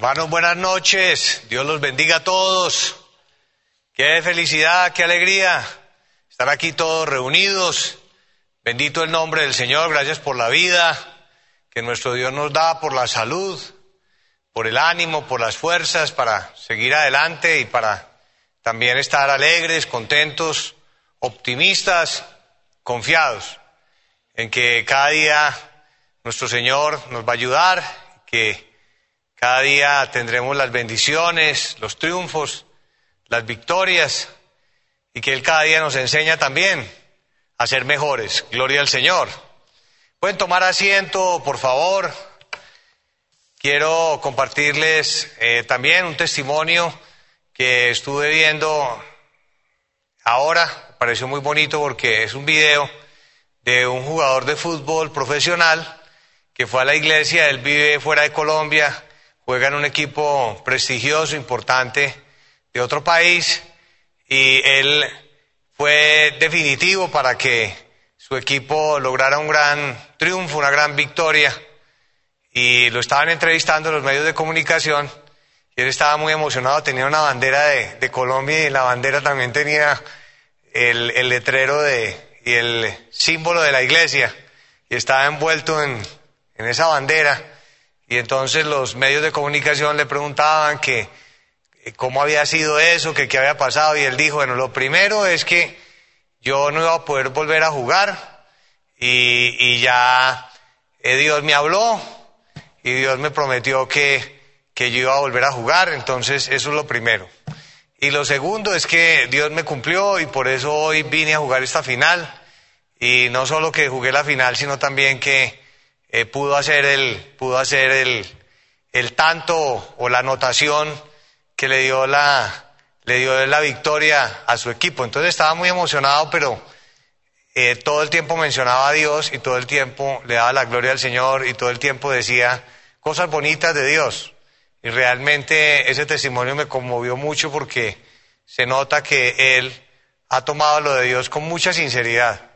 Hermanos, buenas noches. Dios los bendiga a todos. Qué felicidad, qué alegría estar aquí todos reunidos. Bendito el nombre del Señor. Gracias por la vida que nuestro Dios nos da, por la salud, por el ánimo, por las fuerzas para seguir adelante y para también estar alegres, contentos, optimistas, confiados en que cada día nuestro Señor nos va a ayudar, que cada día tendremos las bendiciones, los triunfos, las victorias y que Él cada día nos enseña también a ser mejores. Gloria al Señor. Pueden tomar asiento, por favor. Quiero compartirles eh, también un testimonio que estuve viendo ahora. Pareció muy bonito porque es un video de un jugador de fútbol profesional que fue a la iglesia. Él vive fuera de Colombia juega en un equipo prestigioso, importante de otro país y él fue definitivo para que su equipo lograra un gran triunfo, una gran victoria. Y lo estaban entrevistando en los medios de comunicación y él estaba muy emocionado, tenía una bandera de, Colombia y la bandera también tenía el, letrero de, y el símbolo de la iglesia y estaba envuelto en, en esa bandera y entonces los medios de comunicación le preguntaban que eh, cómo había sido eso, que qué había pasado, y él dijo, bueno, lo primero es que yo no iba a poder volver a jugar, y, ya eh, Dios me habló, y Dios me prometió que, que yo iba a volver a jugar, entonces eso es lo primero. Y lo segundo es que Dios me cumplió y por eso hoy vine a jugar esta final. Y no solo que jugué la final, sino también que eh, pudo hacer, el, pudo hacer el, el tanto o la anotación que le dio la, le dio la victoria a su equipo. Entonces estaba muy emocionado, pero eh, todo el tiempo mencionaba a Dios y todo el tiempo le daba la gloria al Señor y todo el tiempo decía cosas bonitas de Dios. Y realmente ese testimonio me conmovió mucho porque se nota que él ha tomado lo de Dios con mucha sinceridad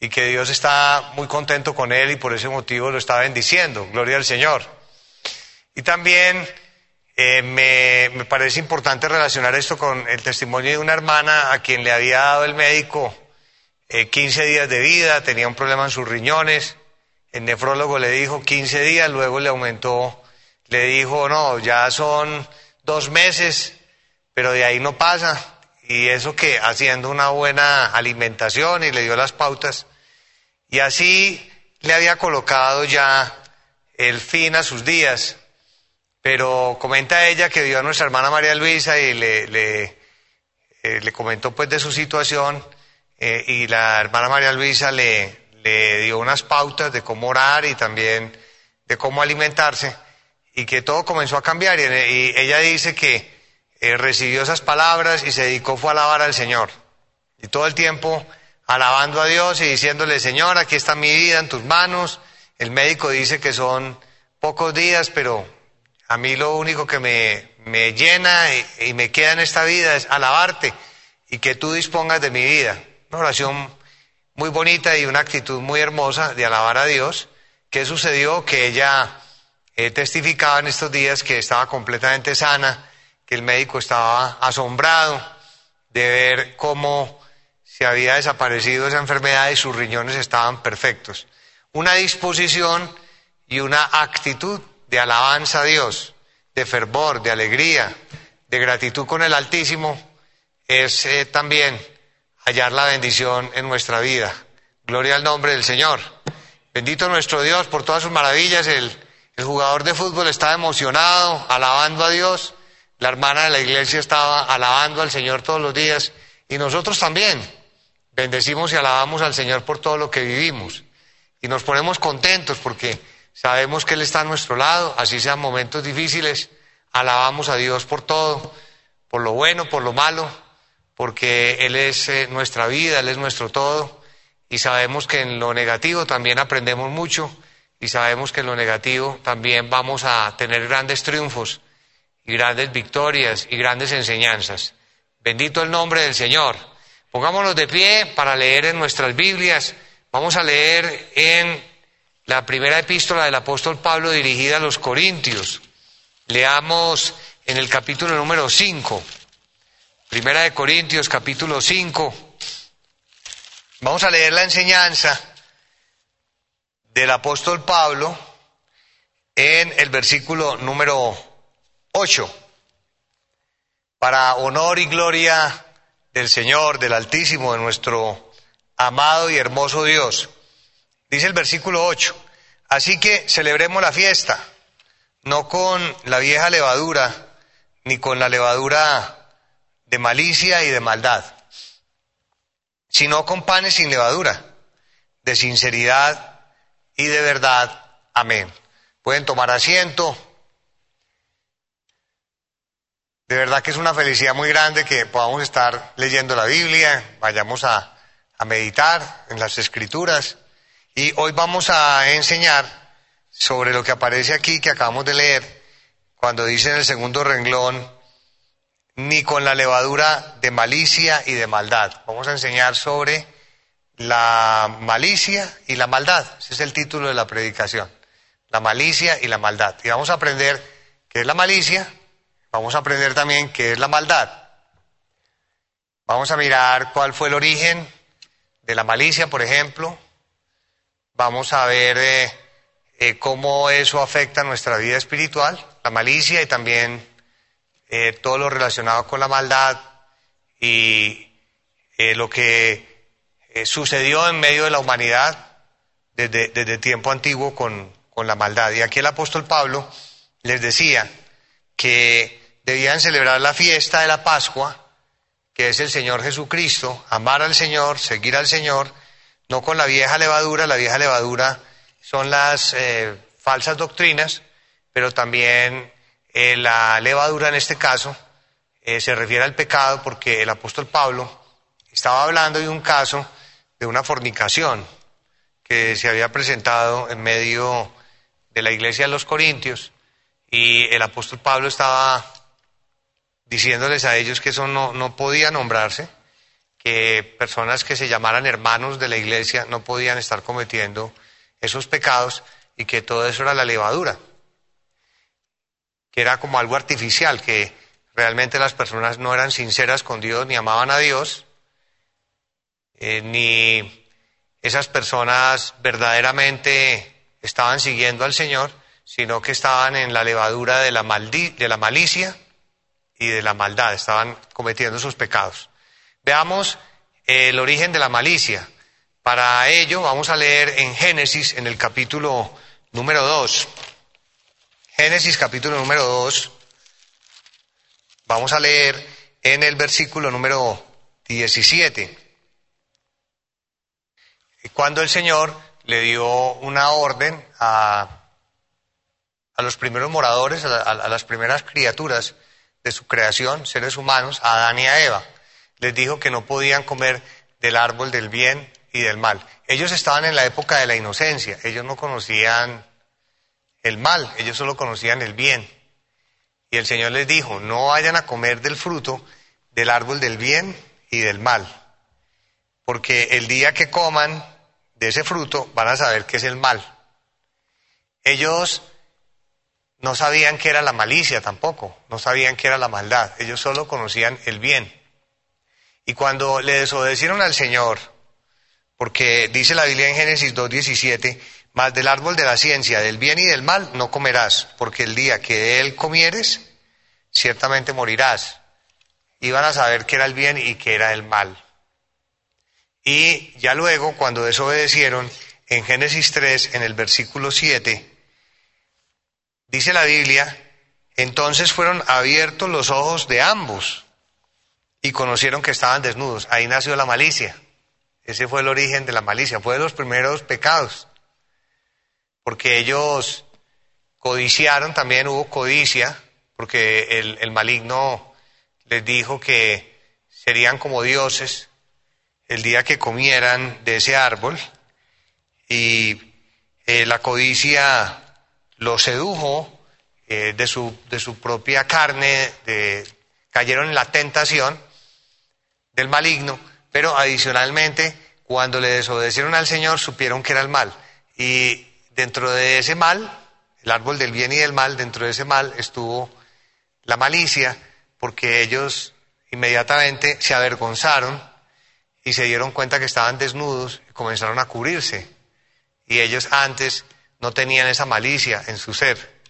y que Dios está muy contento con él y por ese motivo lo está bendiciendo. Gloria al Señor. Y también eh, me, parece importante relacionar esto con el testimonio de una hermana a quien le había dado el médico 15 eh, días de vida, tenía un problema en sus riñones, el nefrólogo le dijo 15 días, luego le aumentó, le dijo, no, ya son dos meses, pero de ahí no pasa. Y eso que haciendo una buena alimentación y le dio las pautas, y así le había colocado ya el fin a sus días. Pero comenta ella que vio a nuestra hermana María Luisa y le, le, eh, comentó pues de su situación eh, y la hermana María Luisa le, le dio unas pautas de cómo orar y también de cómo alimentarse y que todo comenzó a cambiar y, ella dice que eh, recibió esas palabras y se dedicó fue a alabar al Señor y todo el tiempo alabando a Dios y diciéndole, Señor, aquí está mi vida en tus manos. El médico dice que son pocos días, pero a mí lo único que me, me llena y, me queda en esta vida es alabarte y que tú dispongas de mi vida. Una oración muy bonita y una actitud muy hermosa de alabar a Dios. ¿Qué sucedió? Que ella eh, testificaba en estos días que estaba completamente sana, que el médico estaba asombrado de ver cómo se había desaparecido esa enfermedad y sus riñones estaban perfectos. Una disposición y una actitud de alabanza a Dios, de fervor, de alegría, de gratitud con el Altísimo, es eh, también hallar la bendición en nuestra vida. Gloria al nombre del Señor. Bendito nuestro Dios por todas sus maravillas. El, el jugador de fútbol estaba emocionado, alabando a Dios. La hermana de la iglesia estaba alabando al Señor todos los días. Y nosotros también. Bendecimos y alabamos al Señor por todo lo que vivimos. Y nos ponemos contentos porque sabemos que Él está a nuestro lado, así sean momentos difíciles. Alabamos a Dios por todo, por lo bueno, por lo malo, porque Él es eh, nuestra vida, Él es nuestro todo. Y sabemos que en lo negativo también aprendemos mucho y sabemos que en lo negativo también vamos a tener grandes triunfos y grandes victorias y grandes enseñanzas. Bendito el nombre del Señor. Pongámonos de pie para leer en nuestras Biblias. Vamos a leer en la primera epístola del apóstol Pablo dirigida a los Corintios. Leamos en el capítulo número 5, Primera de Corintios, capítulo 5. Vamos a leer la enseñanza del apóstol Pablo en el versículo número 8. Para honor y gloria del Señor, del Altísimo, de nuestro amado y hermoso Dios. Dice el versículo 8. Así que celebremos la fiesta, no con la vieja levadura, ni con la levadura de malicia y de maldad, sino con panes sin levadura, de sinceridad y de verdad. Amén. Pueden tomar asiento. De verdad que es una felicidad muy grande que podamos estar leyendo la Biblia, vayamos a, meditar en las escrituras. Y hoy vamos a enseñar sobre lo que aparece aquí que acabamos de leer, cuando dice en el segundo renglón, ni con la levadura de malicia y de maldad. Vamos a enseñar sobre la malicia y la maldad. Ese es el título de la predicación. La malicia y la maldad. Y vamos a aprender qué es la malicia, vamos a aprender también qué es la maldad. Vamos a mirar cuál fue el origen de la malicia, por ejemplo, vamos a ver eh, eh, cómo eso afecta nuestra vida espiritual, la malicia y también eh, todo lo relacionado con la maldad y lo que sucedió en medio de la humanidad desde, desde tiempo antiguo con, con la maldad. Y aquí el apóstol Pablo les decía que debían celebrar la fiesta de la Pascua, que es el Señor Jesucristo, amar al Señor, seguir al Señor, no con la vieja levadura, la vieja levadura son las eh, falsas doctrinas, pero también eh, la levadura en este caso eh, se refiere al pecado porque el apóstol Pablo estaba hablando de un caso de una fornicación que se había presentado en medio de la iglesia de los Corintios y el apóstol Pablo estaba diciéndoles a ellos que eso no, no podía nombrarse que personas que se llamaran hermanos de la iglesia no podían estar cometiendo esos pecados y que todo eso era la levadura, que era como algo artificial, que realmente las personas no eran sinceras con Dios ni amaban a Dios, eh, ni esas personas verdaderamente estaban siguiendo al Señor, sino que estaban en la levadura de la, de la malicia y de la maldad, estaban cometiendo sus pecados. Veamos el origen de la malicia. Para ello vamos a leer en Génesis, en el capítulo número 2. Génesis capítulo número 2. Vamos a leer en el versículo número 17. Cuando el Señor le dio una orden a, a los primeros moradores, a las primeras criaturas de su creación, seres humanos, a Adán y a Eva les dijo que no podían comer del árbol del bien y del mal. Ellos estaban en la época de la inocencia, ellos no conocían el mal, ellos solo conocían el bien. Y el Señor les dijo, no vayan a comer del fruto del árbol del bien y del mal, porque el día que coman de ese fruto van a saber qué es el mal. Ellos no sabían qué era la malicia tampoco, no sabían qué era la maldad, ellos solo conocían el bien. Y cuando le desobedecieron al Señor, porque dice la Biblia en Génesis 2.17, más del árbol de la ciencia, del bien y del mal, no comerás, porque el día que él comieres, ciertamente morirás. Iban a saber qué era el bien y qué era el mal. Y ya luego, cuando desobedecieron, en Génesis 3, en el versículo 7, dice la Biblia, entonces fueron abiertos los ojos de ambos y conocieron que estaban desnudos. Ahí nació la malicia. Ese fue el origen de la malicia, fue de los primeros pecados. Porque ellos codiciaron, también hubo codicia, porque el, maligno les dijo que serían como dioses el día que comieran de ese árbol. Y eh, la codicia los sedujo eh, de, su, de su propia carne, cayeron en la tentación del maligno, pero adicionalmente, cuando le desobedecieron al Señor, supieron que era el mal. Y dentro de ese mal el árbol del bien y del mal, dentro de ese mal estuvo la malicia, porque ellos inmediatamente se avergonzaron y se dieron cuenta que estaban desnudos y comenzaron a cubrirse. Y ellos antes no tenían esa malicia en su ser.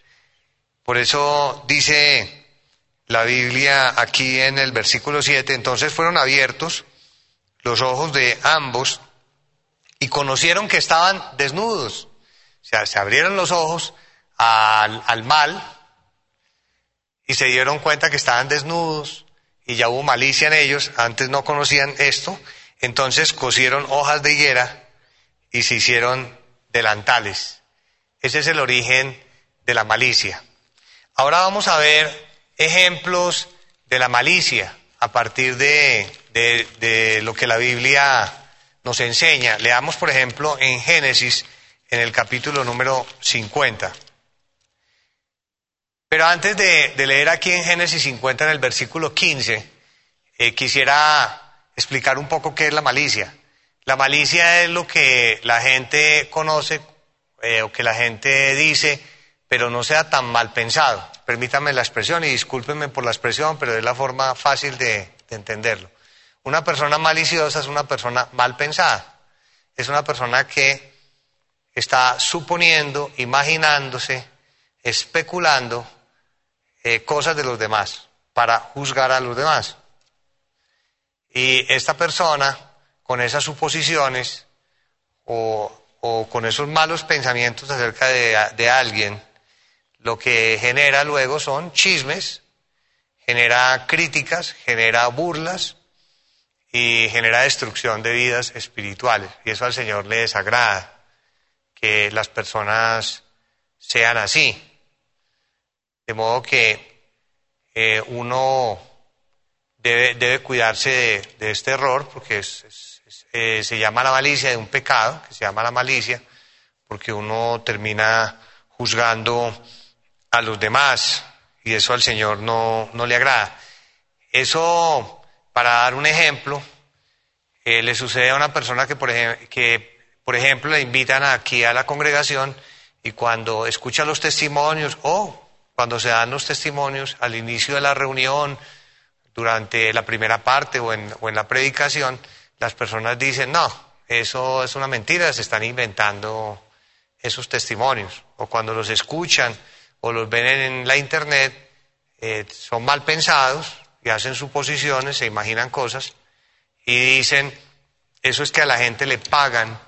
Por eso dice la Biblia aquí en el versículo 7, entonces fueron abiertos los ojos de ambos y conocieron que estaban desnudos. O sea, se abrieron los ojos al, al mal y se dieron cuenta que estaban desnudos y ya hubo malicia en ellos, antes no conocían esto, entonces cosieron hojas de higuera y se hicieron delantales. Ese es el origen de la malicia. Ahora vamos a ver ejemplos de la malicia a partir de, de, lo que la Biblia nos enseña. Leamos, por ejemplo, en Génesis, en el capítulo número 50. Pero antes de, leer aquí en Génesis 50, en el versículo 15, eh, quisiera explicar un poco qué es la malicia. La malicia es lo que la gente conoce eh, o que la gente dice, pero no sea tan mal pensado. Permítanme la expresión y discúlpenme por la expresión, pero es la forma fácil de entenderlo. Una persona maliciosa es una persona mal pensada. Es una persona que está suponiendo, imaginándose, especulando eh, cosas de los demás para juzgar a los demás. Y esta persona, con esas suposiciones o, con esos malos pensamientos acerca de, alguien, lo que genera luego son chismes, genera críticas, genera burlas y genera destrucción de vidas espirituales. Y eso al Señor le desagrada, que las personas sean así. De modo que eh, uno debe, debe cuidarse de, este error, porque eh, se llama la malicia de un pecado, que se llama la malicia, porque uno termina juzgando a los demás y eso al Señor no, no le agrada. Eso, para dar un ejemplo, eh, le sucede a una persona que por, que, por ejemplo, le invitan aquí a la congregación y cuando escucha los testimonios o cuando se dan los testimonios al inicio de la reunión, durante la primera parte o en, o en la predicación, las personas dicen, no, eso es una mentira, se están inventando esos testimonios. O cuando los escuchan o los ven en la internet, eh, son mal pensados y hacen suposiciones, se imaginan cosas y dicen, eso es que a la gente le pagan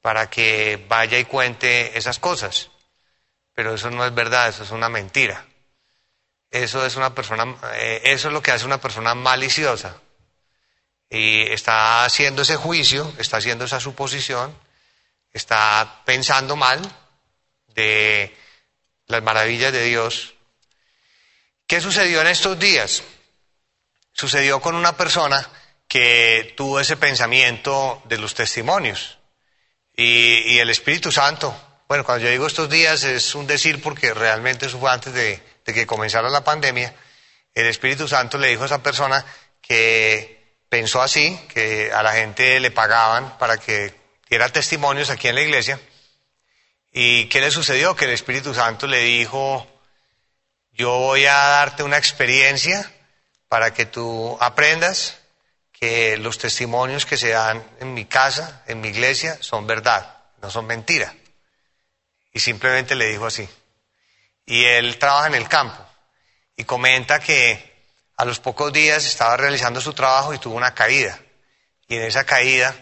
para que vaya y cuente esas cosas pero eso no es verdad, eso es una mentira. Eso es una persona, eh, eso es lo que hace una persona maliciosa. Y está haciendo ese juicio, está haciendo esa suposición, está pensando mal de las maravillas de Dios. ¿Qué sucedió en estos días? Sucedió con una persona que tuvo ese pensamiento de los testimonios. Y, el Espíritu Santo bueno, cuando yo digo estos días es un decir porque realmente eso fue antes de, que comenzara la pandemia. El Espíritu Santo le dijo a esa persona que pensó así, que a la gente le pagaban para que diera testimonios aquí en la iglesia. ¿Y qué le sucedió? Que el Espíritu Santo le dijo, yo voy a darte una experiencia para que tú aprendas que los testimonios que se dan en mi casa, en mi iglesia, son verdad, no son mentira. Y simplemente le dijo así. Y él trabaja en el campo y comenta que a los pocos días estaba realizando su trabajo y tuvo una caída. Y en esa caída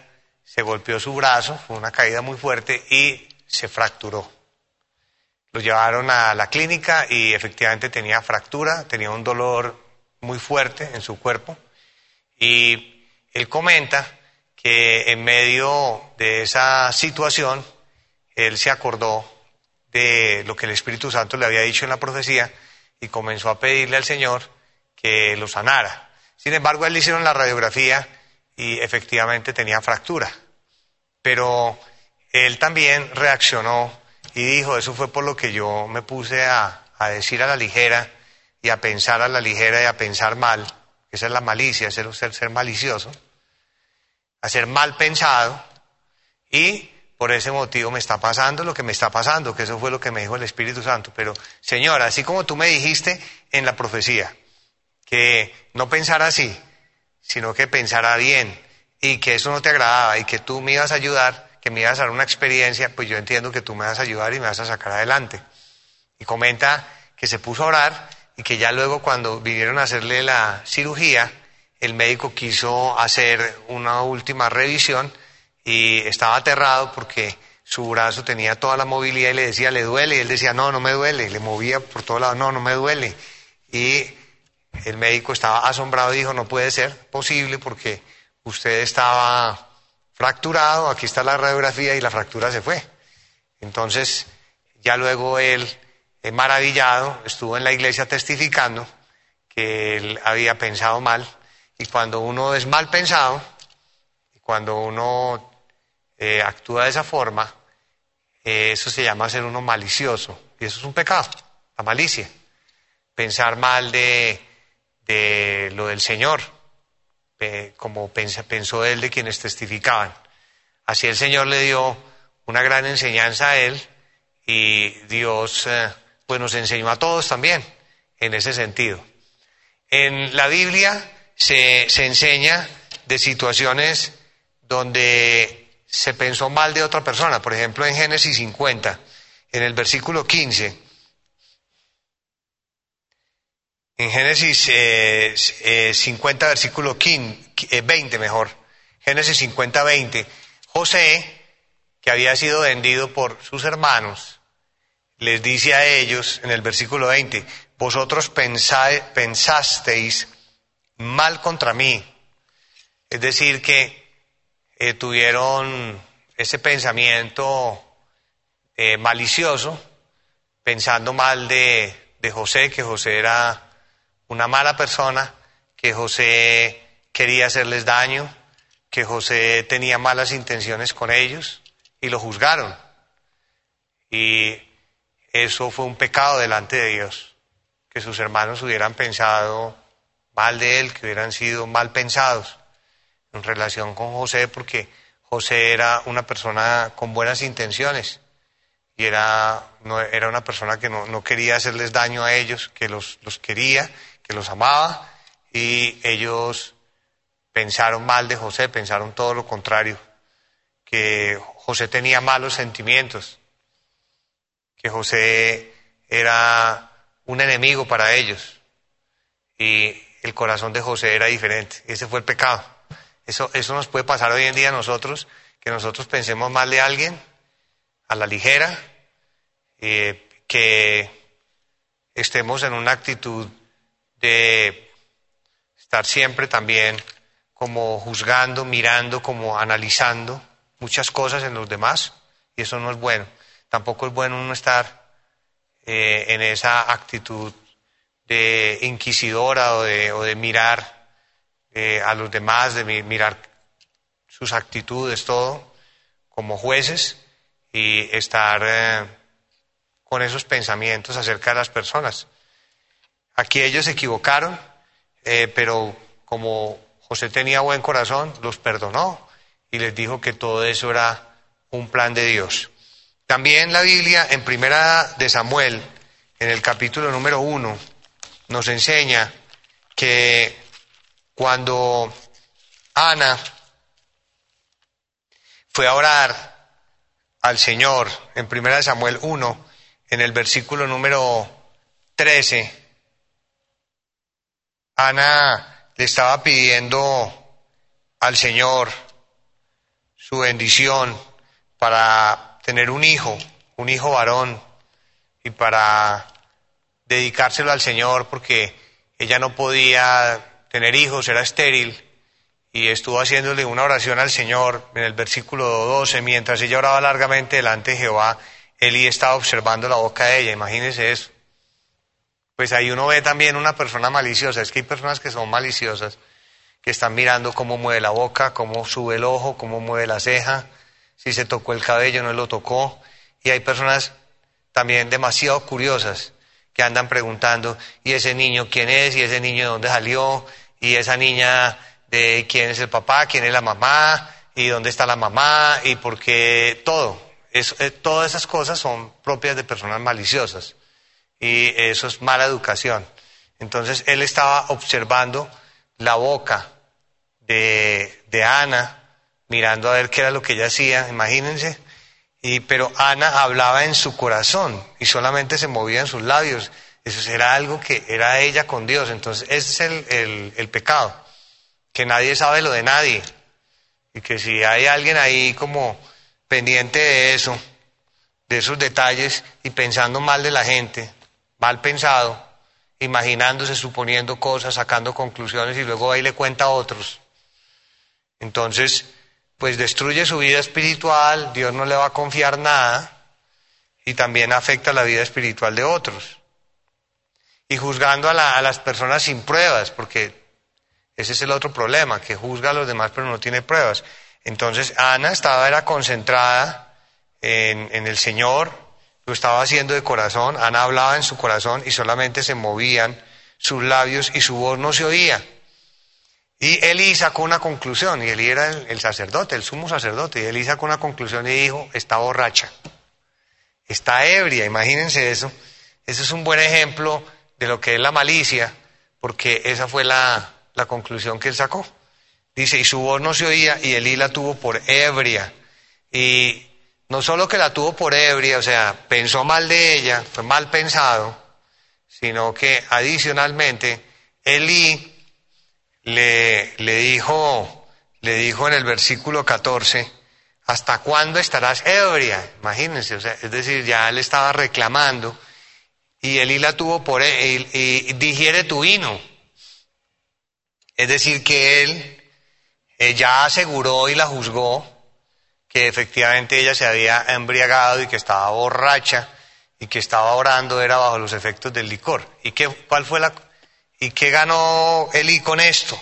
se golpeó su brazo, fue una caída muy fuerte y se fracturó. Lo llevaron a la clínica y efectivamente tenía fractura, tenía un dolor muy fuerte en su cuerpo. Y él comenta que en medio de esa situación, él se acordó de lo que el Espíritu Santo le había dicho en la profecía y comenzó a pedirle al Señor que lo sanara. Sin embargo, él le hicieron la radiografía y efectivamente tenía fractura. Pero él también reaccionó y dijo, eso fue por lo que yo me puse a, decir a la ligera y a pensar a la ligera y a pensar mal, esa es la malicia, ser, ser, ser malicioso, a ser mal pensado y por ese motivo me está pasando lo que me está pasando, que eso fue lo que me dijo el Espíritu Santo. Pero, Señor, así como tú me dijiste en la profecía, que no pensara así, sino que pensara bien y que eso no te agradaba y que tú me ibas a ayudar, que me ibas a dar una experiencia, pues yo entiendo que tú me vas a ayudar y me vas a sacar adelante. Y comenta que se puso a orar y que ya luego cuando vinieron a hacerle la cirugía, el médico quiso hacer una última revisión y estaba aterrado porque su brazo tenía toda la movilidad y le decía, le duele, y él decía, no, no me duele, le movía por todos lados, no, no me duele. Y el médico estaba asombrado y dijo, no puede ser posible porque usted estaba fracturado, aquí está la radiografía y la fractura se fue. Entonces, ya luego él, eh, maravillado, estuvo en la iglesia testificando que él había pensado mal y cuando uno es mal pensado, cuando uno eh, actúa de esa forma, eh, eso se llama ser uno malicioso. Y eso es un pecado, la malicia. Pensar mal de, de lo del Señor, como pensó él de quienes testificaban. Así el Señor le dio una gran enseñanza a él y Dios eh, pues nos enseñó a todos también en ese sentido. En la Biblia se, se enseña de situaciones donde se pensó mal de otra persona. Por ejemplo, en Génesis 50, en el versículo 15. En Génesis 50, eh, eh, versículo 15, 20 eh, mejor. Génesis 50, 20. José, que había sido vendido por sus hermanos, les dice a ellos en el versículo 20, vosotros pensasteis mal contra mí. Es decir, que tuvieron ese pensamiento malicioso, pensando mal de, de José, que José era una mala persona, que José quería hacerles daño, que José tenía malas intenciones con ellos y lo juzgaron. Y eso fue un pecado delante de Dios, que sus hermanos hubieran pensado mal de él, que hubieran sido mal pensados en relación con José porque José era una persona con buenas intenciones y era, no, era una persona que no, quería hacerles daño a ellos, que los, los quería, que los amaba y ellos pensaron mal de José, pensaron todo lo contrario, que José tenía malos sentimientos, que José era un enemigo para ellos y el corazón de José era diferente. Ese fue el pecado. Eso, eso nos puede pasar hoy en día a nosotros, que nosotros pensemos mal de alguien a la ligera, eh, que estemos en una actitud de estar siempre también como juzgando, mirando, como analizando muchas cosas en los demás, y eso no es bueno. Tampoco es bueno uno estar eh, en esa actitud de inquisidora o de, o de mirar eh, a los demás, de mirar sus actitudes, todo, como jueces y estar eh, con esos pensamientos acerca de las personas. Aquí ellos se equivocaron, eh, pero como José tenía buen corazón, los perdonó y les dijo que todo eso era un plan de Dios. También la Biblia, en primera de Samuel, en el capítulo número uno, nos enseña que cuando Ana fue a orar al Señor en 1 Samuel 1, en el versículo número 13, Ana le estaba pidiendo al Señor su bendición para tener un hijo, un hijo varón, y para dedicárselo al Señor porque ella no podía tener hijos, era estéril, y estuvo haciéndole una oración al Señor en el versículo 12, mientras ella oraba largamente delante de Jehová, Eli estaba observando la boca de ella, imagínese eso. Pues ahí uno ve también una persona maliciosa, es que hay personas que son maliciosas, que están mirando cómo mueve la boca, cómo sube el ojo, cómo mueve la ceja, si se tocó el cabello, no lo tocó, y hay personas también demasiado curiosas que andan preguntando, ¿y ese niño quién es? ¿Y ese niño de dónde salió? ¿Y esa niña de quién es el papá? ¿Quién es la mamá? y dónde está la mamá y porque todo. Eh, todas esas cosas son propias de personas maliciosas y eso es mala educación. Entonces él estaba observando la boca de, de Ana, mirando a ver qué era lo que ella hacía, imagínense. Y, pero Ana hablaba en su corazón y solamente se movía en sus labios. Eso era algo que era ella con Dios. Entonces ese es el, el, el pecado, que nadie sabe lo de nadie. Y que si hay alguien ahí como pendiente de eso, de esos detalles y pensando mal de la gente, mal pensado, imaginándose, suponiendo cosas, sacando conclusiones y luego ahí le cuenta a otros. Entonces, pues destruye su vida espiritual, Dios no le va a confiar nada y también afecta la vida espiritual de otros. Y juzgando a, a las personas sin pruebas, porque ese es el otro problema, que juzga a los demás pero no tiene pruebas. Entonces Ana estaba era concentrada en, en el Señor, lo estaba haciendo de corazón, Ana hablaba en su corazón y solamente se movían sus labios y su voz no se oía. Y Elí sacó una conclusión, y Elí era el, sacerdote, el sumo sacerdote, y Elí sacó una conclusión y dijo, está borracha, está ebria, imagínense eso. Ese es un buen ejemplo de lo que es la malicia, porque esa fue la, la conclusión que él sacó. Dice, y su voz no se oía, y Elí la tuvo por ebria. Y no solo que la tuvo por ebria, o sea, pensó mal de ella, fue mal pensado, sino que adicionalmente Elí le, le, dijo, le dijo en el versículo 14, ¿hasta cuándo estarás ebria? Imagínense, o sea, es decir, ya él estaba reclamando y Elí la tuvo por, e, y, digiere tu vino. Es decir, que él ya aseguró y la juzgó que efectivamente ella se había embriagado y que estaba borracha y que estaba orando era bajo los efectos del licor. ¿Y qué, cuál fue la, ¿Y qué ganó Eli con esto?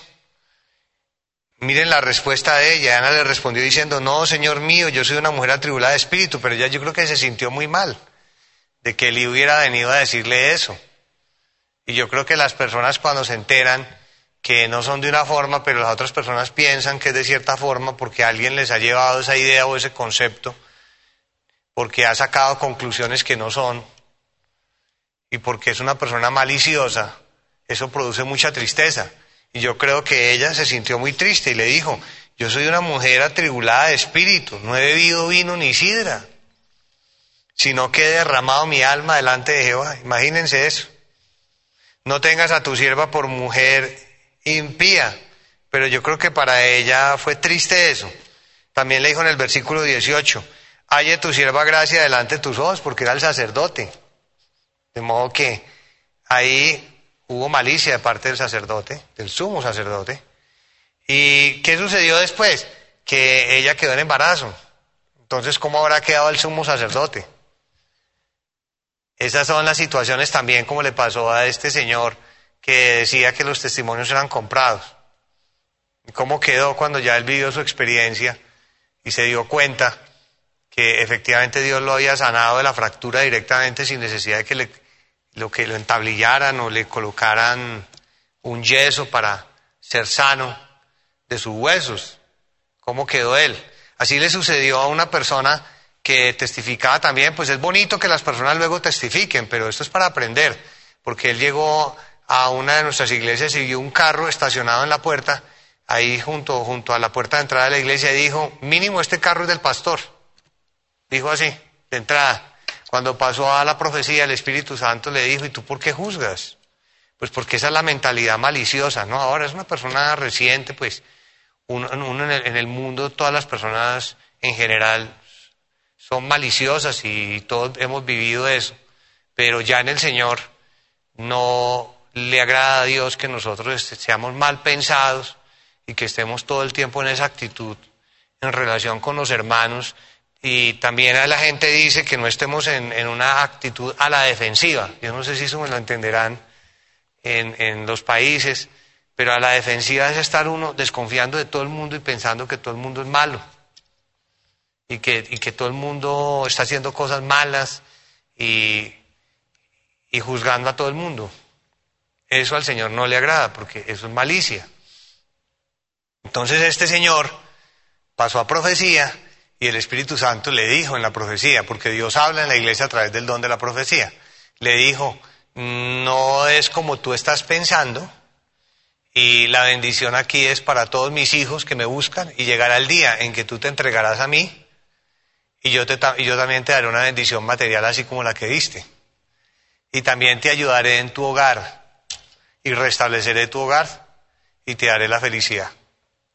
Miren la respuesta de ella. Ana le respondió diciendo, no, Señor mío, yo soy una mujer atribulada de espíritu, pero ella yo creo que se sintió muy mal de que Eli hubiera venido a decirle eso. Y yo creo que las personas cuando se enteran que no son de una forma, pero las otras personas piensan que es de cierta forma porque alguien les ha llevado esa idea o ese concepto, porque ha sacado conclusiones que no son, y porque es una persona maliciosa, eso produce mucha tristeza. Y yo creo que ella se sintió muy triste y le dijo, yo soy una mujer atribulada de espíritu, no he bebido vino ni sidra, sino que he derramado mi alma delante de Jehová. Imagínense eso. No tengas a tu sierva por mujer impía, pero yo creo que para ella fue triste eso. También le dijo en el versículo 18, halle tu sierva gracia delante de tus ojos, porque era el sacerdote. De modo que ahí hubo malicia de parte del sacerdote, del sumo sacerdote. ¿Y qué sucedió después? Que ella quedó en embarazo. Entonces, ¿cómo habrá quedado el sumo sacerdote? Esas son las situaciones también como le pasó a este señor que decía que los testimonios eran comprados. ¿Cómo quedó cuando ya él vivió su experiencia y se dio cuenta que efectivamente Dios lo había sanado de la fractura directamente sin necesidad de que le lo que lo entablillaran o le colocaran un yeso para ser sano de sus huesos. ¿Cómo quedó él? Así le sucedió a una persona que testificaba también, pues es bonito que las personas luego testifiquen, pero esto es para aprender, porque él llegó a una de nuestras iglesias y vio un carro estacionado en la puerta, ahí junto, junto a la puerta de entrada de la iglesia, y dijo, mínimo este carro es del pastor. Dijo así, de entrada. Cuando pasó a la profecía, el Espíritu Santo le dijo, ¿y tú por qué juzgas? Pues porque esa es la mentalidad maliciosa, ¿no? Ahora es una persona reciente, pues uno, en, el, mundo, todas las personas en general son maliciosas y todos hemos vivido eso, pero ya en el Señor no le agrada a Dios que nosotros seamos mal pensados y que estemos todo el tiempo en esa actitud en relación con los hermanos y también a la gente dice que no estemos en, una actitud a la defensiva. Yo no sé si eso me lo entenderán en, en los países, pero a la defensiva es estar uno desconfiando de todo el mundo y pensando que todo el mundo es malo. Y que, y que todo el mundo está haciendo cosas malas y, y juzgando a todo el mundo. Eso al Señor no le agrada porque eso es malicia. Entonces este Señor pasó a profecía y el Espíritu Santo le dijo en la profecía, porque Dios habla en la iglesia a través del don de la profecía, le dijo, no es como tú estás pensando y la bendición aquí es para todos mis hijos que me buscan y llegará el día en que tú te entregarás a mí y yo, y yo también te daré una bendición material así como la que diste. Y también te ayudaré en tu hogar y restableceré tu hogar y te daré la felicidad.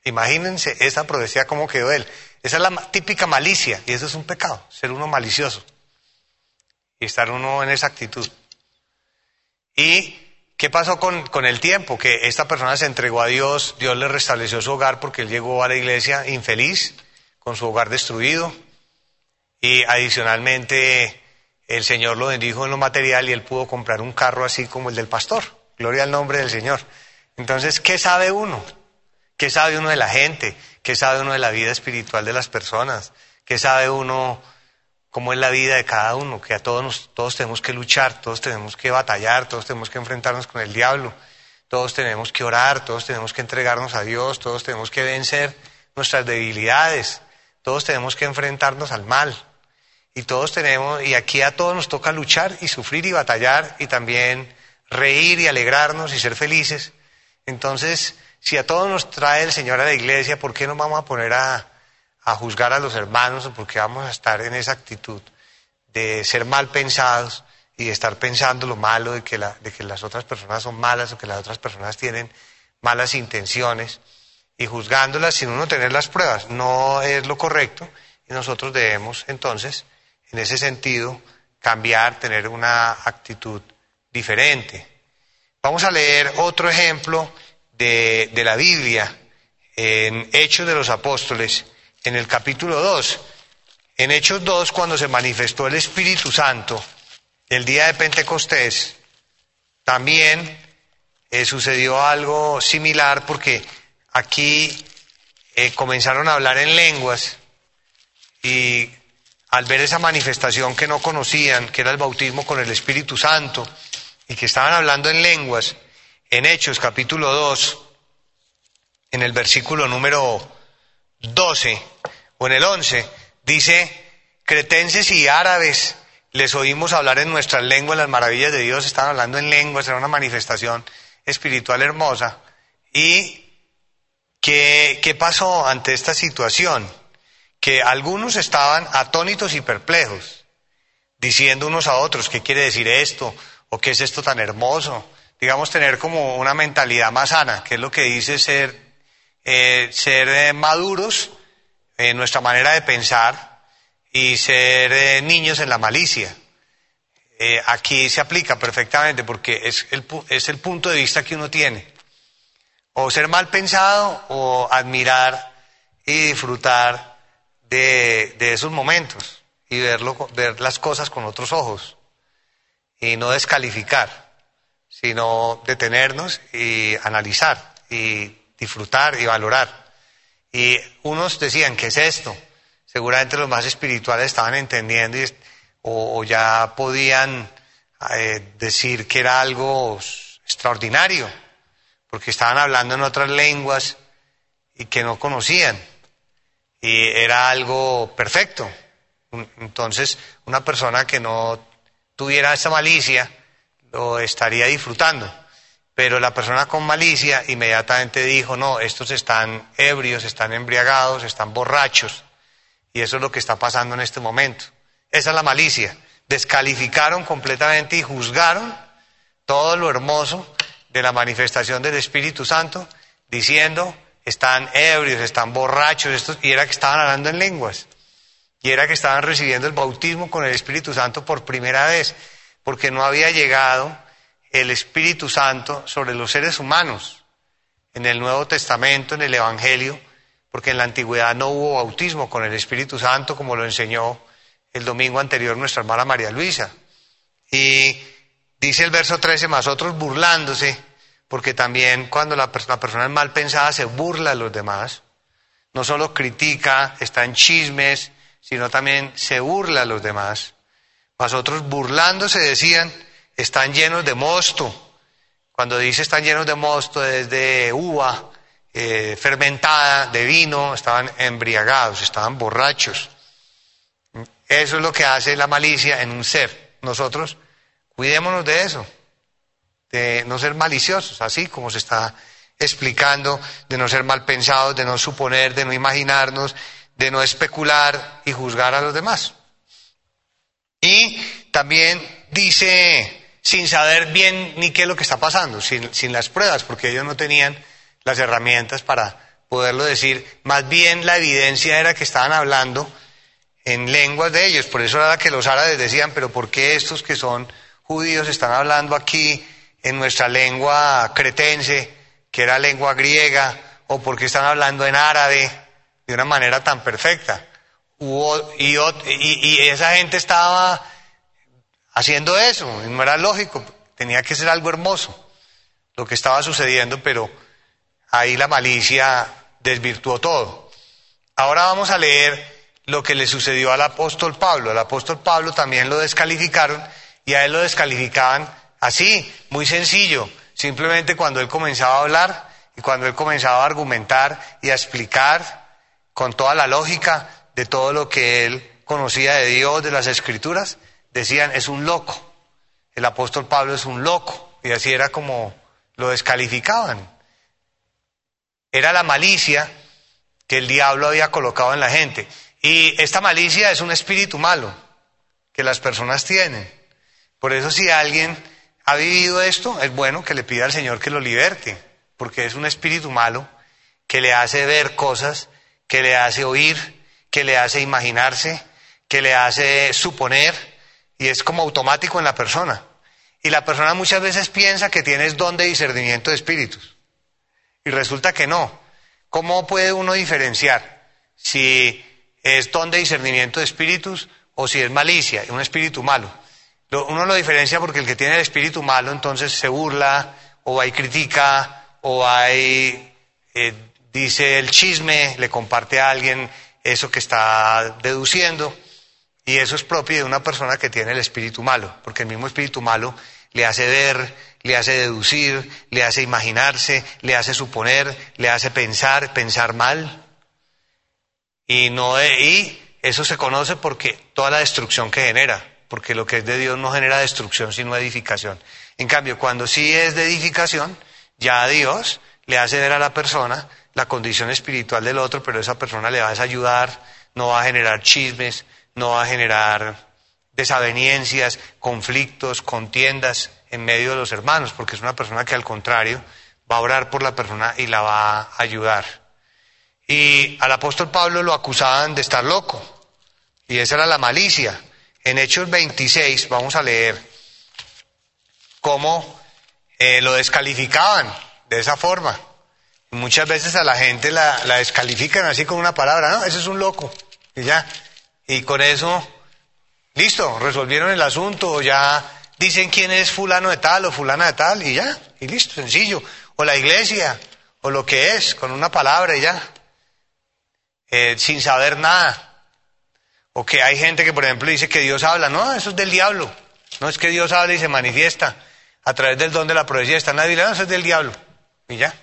Imagínense esa profecía como quedó él. Esa es la típica malicia y eso es un pecado, ser uno malicioso y estar uno en esa actitud. ¿Y qué pasó con, con, el tiempo? Que esta persona se entregó a Dios, Dios le restableció su hogar porque él llegó a la iglesia infeliz, con su hogar destruido y adicionalmente el Señor lo bendijo en lo material y él pudo comprar un carro así como el del pastor. Gloria al nombre del Señor. Entonces, ¿qué sabe uno? ¿Qué sabe uno de la gente? ¿Qué sabe uno de la vida espiritual de las personas? ¿Qué sabe uno cómo es la vida de cada uno? Que a todos, todos tenemos que luchar, todos tenemos que batallar, todos tenemos que enfrentarnos con el diablo, todos tenemos que orar, todos tenemos que entregarnos a Dios, todos tenemos que vencer nuestras debilidades, todos tenemos que enfrentarnos al mal. Y todos tenemos, y aquí a todos nos toca luchar y sufrir y batallar y también reír y alegrarnos y ser felices. Entonces, si a todos nos trae el Señor a la iglesia, ¿por qué nos vamos a poner a, juzgar a los hermanos o por qué vamos a estar en esa actitud de ser mal pensados y de estar pensando lo malo de que, la, de que las otras personas son malas o que las otras personas tienen malas intenciones y juzgándolas sin uno tener las pruebas? No es lo correcto y nosotros debemos entonces, en ese sentido, cambiar, tener una actitud diferente. Vamos a leer otro ejemplo de, la Biblia en Hechos de los Apóstoles, en el capítulo 2. En Hechos 2, cuando se manifestó el Espíritu Santo, el día de Pentecostés, también eh, sucedió algo similar porque aquí eh, comenzaron a hablar en lenguas y al ver esa manifestación que no conocían, que era el bautismo con el Espíritu Santo, y que estaban hablando en lenguas, en Hechos capítulo 2, en el versículo número 12 o en el 11, dice, cretenses y árabes, les oímos hablar en nuestras lenguas las maravillas de Dios, estaban hablando en lenguas, era una manifestación espiritual hermosa. ¿Y qué, qué pasó ante esta situación? Que algunos estaban atónitos y perplejos, diciendo unos a otros, ¿qué quiere decir esto? ¿O qué es esto tan hermoso? Digamos, tener como una mentalidad más sana, que es lo que dice ser, eh, ser eh, maduros en nuestra manera de pensar y ser eh, niños en la malicia. aquí se aplica perfectamente porque es el, es el punto de vista que uno tiene. O ser mal pensado o admirar y disfrutar de, de esos momentos y verlo, ver las cosas con otros ojos y no descalificar, sino detenernos y analizar y disfrutar y valorar. Y unos decían, ¿qué es esto? Seguramente los más espirituales estaban entendiendo o, ya podían eh, decir que era algo extraordinario, porque estaban hablando en otras lenguas y que no conocían. Y era algo perfecto. Entonces, una persona que no tuviera esa malicia, lo estaría disfrutando. Pero la persona con malicia inmediatamente dijo, no, estos están ebrios, están embriagados, están borrachos. Y eso es lo que está pasando en este momento. Esa es la malicia. Descalificaron completamente y juzgaron todo lo hermoso de la manifestación del Espíritu Santo, diciendo, están ebrios, están borrachos, estos, y era que estaban hablando en lenguas y era que estaban recibiendo el bautismo con el Espíritu Santo por primera vez, porque no había llegado el Espíritu Santo sobre los seres humanos en el Nuevo Testamento, en el Evangelio, porque en la antigüedad no hubo bautismo con el Espíritu Santo como lo enseñó el domingo anterior nuestra hermana María Luisa. Y dice el verso 13, más otros burlándose, porque también cuando la, persona es mal pensada se burla de los demás, no solo critica, está en chismes, sino también se burla a los demás. Mas otros burlándose decían, están llenos de mosto. Cuando dice están llenos de mosto es de uva, eh, fermentada de vino, estaban embriagados, estaban borrachos. Eso es lo que hace la malicia en un ser. Nosotros cuidémonos de eso, de no ser maliciosos, así como se está explicando, de no ser mal pensados, de no suponer, de no imaginarnos, de no especular y juzgar a los demás. Y también dice, sin saber bien ni qué es lo que está pasando, sin, sin las pruebas, porque ellos no tenían las herramientas para poderlo decir, más bien la evidencia era que estaban hablando en lenguas de ellos, por eso era que los árabes decían, pero ¿por qué estos que son judíos están hablando aquí en nuestra lengua cretense, que era lengua griega, o por qué están hablando en árabe de una manera tan perfecta? y, y, esa gente estaba haciendo eso, no era lógico, tenía que ser algo hermoso lo que estaba sucediendo, pero ahí la malicia desvirtuó todo. Ahora vamos a leer lo que le sucedió al apóstol Pablo. Al apóstol Pablo también lo descalificaron y a él lo descalificaban así, muy sencillo, simplemente cuando él comenzaba a hablar y cuando él comenzaba a argumentar y a explicar con toda la lógica de todo lo que él conocía de Dios, de las escrituras, decían, es un loco. El apóstol Pablo es un loco. Y así era como lo descalificaban. Era la malicia que el diablo había colocado en la gente. Y esta malicia es un espíritu malo que las personas tienen. Por eso si alguien ha vivido esto, es bueno que le pida al Señor que lo liberte, porque es un espíritu malo que le hace ver cosas, que le hace oír, que le hace imaginarse, que le hace suponer, y es como automático en la persona. Y la persona muchas veces piensa que tienes don de discernimiento de espíritus. Y resulta que no. ¿Cómo puede uno diferenciar si es don de discernimiento de espíritus o si es malicia, un espíritu malo? Uno lo diferencia porque el que tiene el espíritu malo entonces se burla o va y critica o va y eh, dice el chisme, le comparte a alguien eso que está deduciendo. Y eso es propio de una persona que tiene el espíritu malo, porque el mismo espíritu malo le hace ver, le hace deducir, le hace imaginarse, le hace suponer, le hace pensar, pensar mal. Y, no, y eso se conoce porque toda la destrucción que genera, porque lo que es de Dios no genera destrucción sino edificación. En cambio, cuando sí es de edificación, ya Dios le hace ver a la persona la condición espiritual del otro, pero esa persona le va a ayudar, no va a generar chismes, no va a generar desavenencias, conflictos, contiendas en medio de los hermanos, porque es una persona que al contrario va a orar por la persona y la va a ayudar. Y al apóstol Pablo lo acusaban de estar loco, y esa era la malicia. En Hechos 26 vamos a leer cómo eh, lo descalificaban de esa forma. Muchas veces a la gente la, descalifican así con una palabra, no, ese es un loco, y ya. Y con eso, listo, resolvieron el asunto, ya dicen quién es fulano de tal o fulana de tal, y ya, y listo, sencillo. O la iglesia, o lo que es, con una palabra y ya. Eh, sin saber nada. O que hay gente que, por ejemplo, dice que Dios habla, no, eso es del diablo. No es que Dios habla y se manifiesta a través del don de la profecía, está en la no, eso es del diablo. Y ya.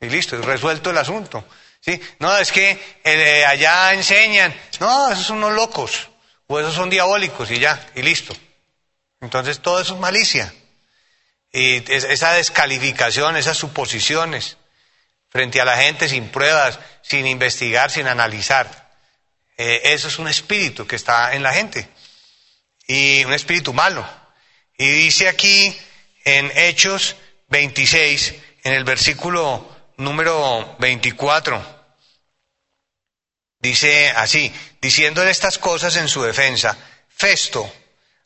Y listo, resuelto el asunto. ¿sí? No, es que eh, allá enseñan, no, esos son unos locos, o esos son diabólicos, y ya, y listo. Entonces todo eso es malicia. Y esa descalificación, esas suposiciones frente a la gente sin pruebas, sin investigar, sin analizar. Eh, eso es un espíritu que está en la gente. Y un espíritu malo. Y dice aquí en Hechos 26, en el versículo número 24. Dice así, diciéndole estas cosas en su defensa, Festo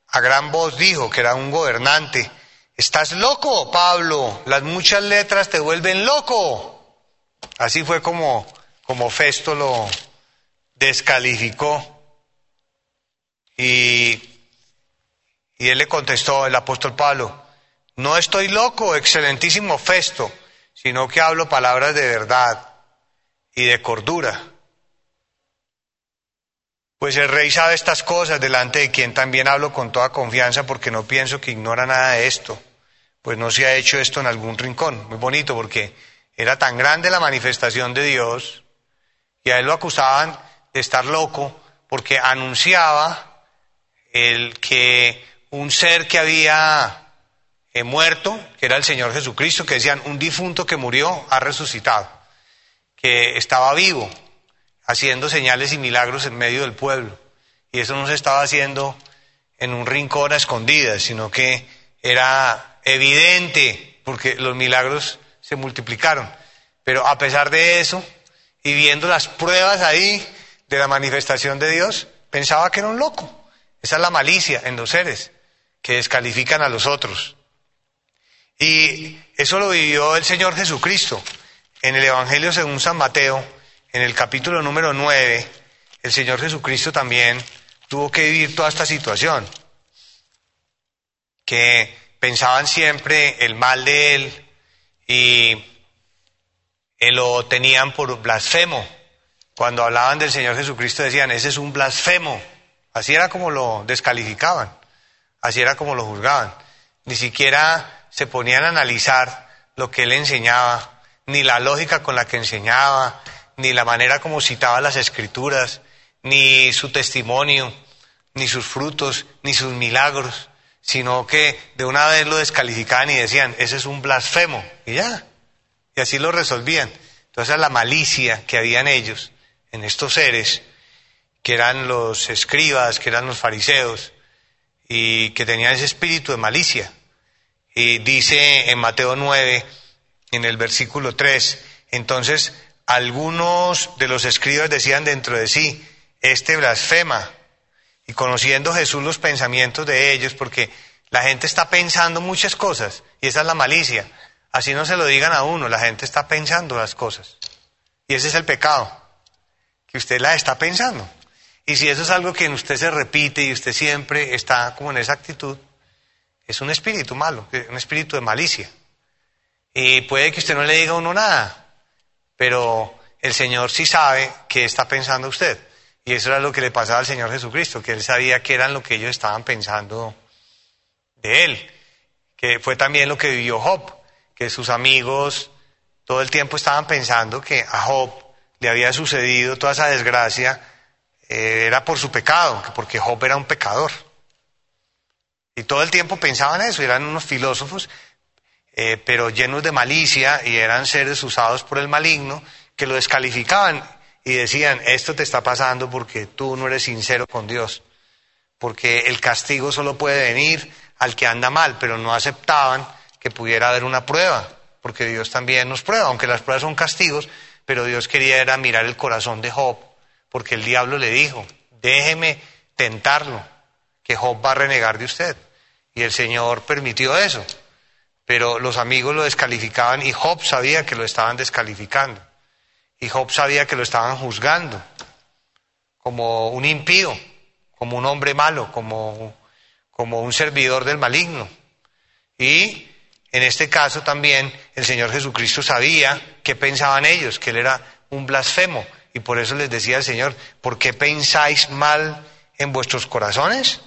a gran voz dijo que era un gobernante, ¿estás loco, Pablo? Las muchas letras te vuelven loco. Así fue como, como Festo lo descalificó. Y, y él le contestó, el apóstol Pablo, no estoy loco, excelentísimo Festo sino que hablo palabras de verdad y de cordura. Pues el rey sabe estas cosas delante de quien también hablo con toda confianza porque no pienso que ignora nada de esto, pues no se ha hecho esto en algún rincón. Muy bonito porque Era tan grande la manifestación de Dios y a él lo acusaban de estar loco porque anunciaba el que un ser que había eh, muerto, que era el Señor Jesucristo, que decían, un difunto que murió ha resucitado, que estaba vivo, haciendo señales y milagros en medio del pueblo. Y eso no se estaba haciendo en un rincón a escondidas, sino que era evidente, porque los milagros se multiplicaron. Pero a pesar de eso, y viendo las pruebas ahí de la manifestación de Dios, pensaba que era un loco. Esa es la malicia en los seres, que descalifican a los otros. Y eso lo vivió el Señor Jesucristo. En el Evangelio según San Mateo, en el capítulo número 9, el Señor Jesucristo también tuvo que vivir toda esta situación. Que pensaban siempre el mal de Él y lo tenían por blasfemo. Cuando hablaban del Señor Jesucristo decían, ese es un blasfemo. Así era como lo descalificaban, así era como lo juzgaban. Ni siquiera se ponían a analizar lo que él enseñaba, ni la lógica con la que enseñaba, ni la manera como citaba las escrituras, ni su testimonio, ni sus frutos, ni sus milagros, sino que de una vez lo descalificaban y decían, ese es un blasfemo, y ya, y así lo resolvían. Entonces la malicia que había en ellos, en estos seres, que eran los escribas, que eran los fariseos, y que tenían ese espíritu de malicia. Y dice en Mateo 9, en el versículo 3, entonces algunos de los escribas decían dentro de sí, este blasfema. Y conociendo Jesús los pensamientos de ellos, porque la gente está pensando muchas cosas, y esa es la malicia. Así no se lo digan a uno, la gente está pensando las cosas. Y ese es el pecado, que usted la está pensando. Y si eso es algo que en usted se repite y usted siempre está como en esa actitud, es un espíritu malo, un espíritu de malicia. Y puede que usted no le diga a uno nada, pero el Señor sí sabe qué está pensando usted. Y eso era lo que le pasaba al Señor Jesucristo, que él sabía que eran lo que ellos estaban pensando de él. Que fue también lo que vivió Job, que sus amigos todo el tiempo estaban pensando que a Job le había sucedido toda esa desgracia, eh, era por su pecado, porque Job era un pecador. Y todo el tiempo pensaban eso, eran unos filósofos, eh, pero llenos de malicia y eran seres usados por el maligno que lo descalificaban y decían, esto te está pasando porque tú no eres sincero con Dios, porque el castigo solo puede venir al que anda mal, pero no aceptaban que pudiera haber una prueba, porque Dios también nos prueba, aunque las pruebas son castigos, pero Dios quería era mirar el corazón de Job, porque el diablo le dijo, déjeme tentarlo, que Job va a renegar de usted. Y el Señor permitió eso. Pero los amigos lo descalificaban y Job sabía que lo estaban descalificando. Y Job sabía que lo estaban juzgando como un impío, como un hombre malo, como, como un servidor del maligno. Y en este caso también el Señor Jesucristo sabía qué pensaban ellos, que Él era un blasfemo. Y por eso les decía el Señor, ¿por qué pensáis mal en vuestros corazones?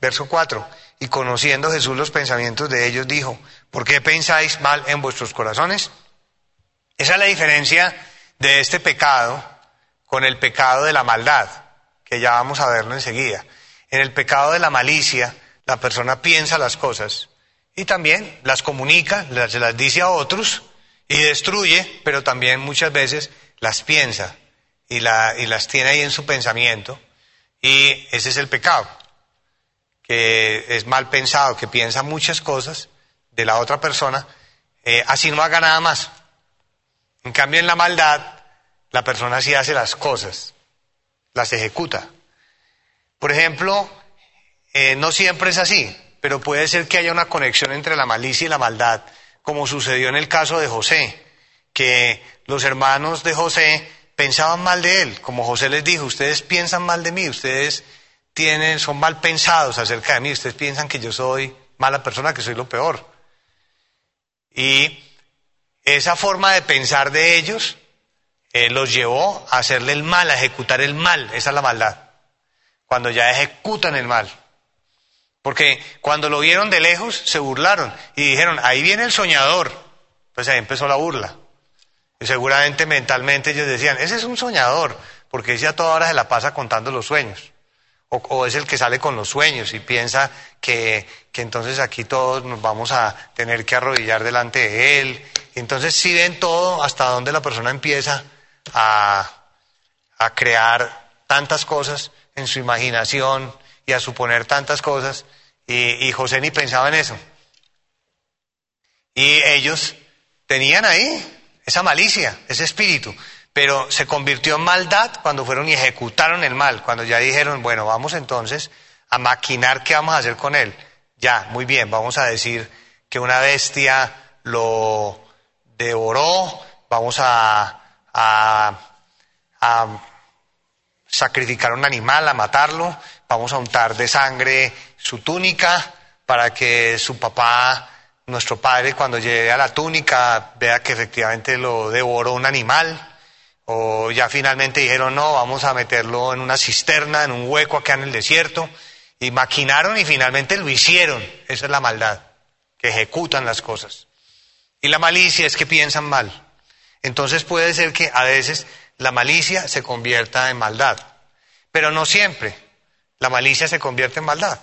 Verso 4 y conociendo Jesús los pensamientos de ellos, dijo, ¿por qué pensáis mal en vuestros corazones? Esa es la diferencia de este pecado con el pecado de la maldad, que ya vamos a verlo enseguida. En el pecado de la malicia, la persona piensa las cosas y también las comunica, las, las dice a otros y destruye, pero también muchas veces las piensa y, la, y las tiene ahí en su pensamiento. Y ese es el pecado que es mal pensado, que piensa muchas cosas de la otra persona, eh, así no haga nada más. En cambio, en la maldad, la persona sí hace las cosas, las ejecuta. Por ejemplo, eh, no siempre es así, pero puede ser que haya una conexión entre la malicia y la maldad, como sucedió en el caso de José, que los hermanos de José pensaban mal de él, como José les dijo, ustedes piensan mal de mí, ustedes tienen, son mal pensados acerca de mí. Ustedes piensan que yo soy mala persona, que soy lo peor. Y esa forma de pensar de ellos eh, los llevó a hacerle el mal, a ejecutar el mal. Esa es la maldad. Cuando ya ejecutan el mal. Porque cuando lo vieron de lejos se burlaron y dijeron, ahí viene el soñador. Pues ahí empezó la burla. Y seguramente mentalmente ellos decían, ese es un soñador, porque ese a toda hora se la pasa contando los sueños. O, es el que sale con los sueños y piensa que, que, entonces aquí todos nos vamos a tener que arrodillar delante de él. entonces si ven todo hasta donde la persona empieza a, a crear tantas cosas en su imaginación y a suponer tantas cosas. Y, y José ni pensaba en eso. Y ellos tenían ahí esa malicia, ese espíritu, pero se convirtió en maldad cuando fueron y ejecutaron el mal, cuando ya dijeron, bueno, vamos entonces a maquinar qué vamos a hacer con él. Ya, muy bien, vamos a decir que una bestia lo devoró, vamos a, a, a sacrificar un animal, a matarlo, vamos a untar de sangre su túnica para que su papá nuestro padre cuando llegue a la túnica vea que efectivamente lo devoró un animal, o ya finalmente dijeron no, vamos a meterlo en una cisterna, en un hueco acá en el desierto, y maquinaron y finalmente lo hicieron. Esa es la maldad, que ejecutan las cosas. Y la malicia es que piensan mal. Entonces puede ser que a veces la malicia se convierta en maldad, pero no siempre. La malicia se convierte en maldad.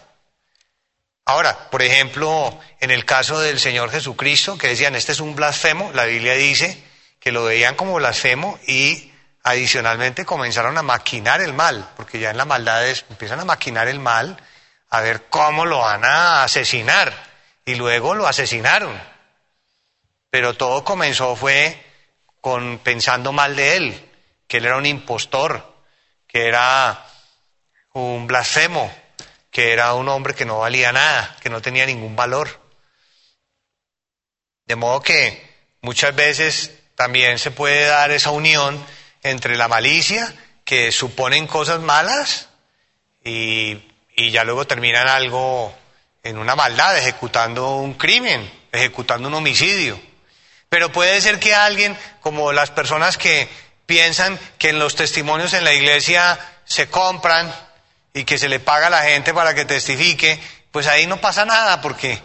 Ahora, por ejemplo, en el caso del Señor Jesucristo, que decían, este es un blasfemo, la Biblia dice que lo veían como blasfemo y adicionalmente comenzaron a maquinar el mal, porque ya en la maldad empiezan a maquinar el mal, a ver cómo lo van a asesinar, y luego lo asesinaron. Pero todo comenzó fue con pensando mal de él, que él era un impostor, que era un blasfemo, que era un hombre que no valía nada, que no tenía ningún valor. De modo que muchas veces también se puede dar esa unión entre la malicia, que suponen cosas malas, y, ya luego terminan algo en una maldad, ejecutando un crimen, ejecutando un homicidio. Pero puede ser que alguien, como las personas que piensan que en los testimonios en la iglesia se compran, y que se le paga a la gente para que testifique, pues ahí no pasa nada porque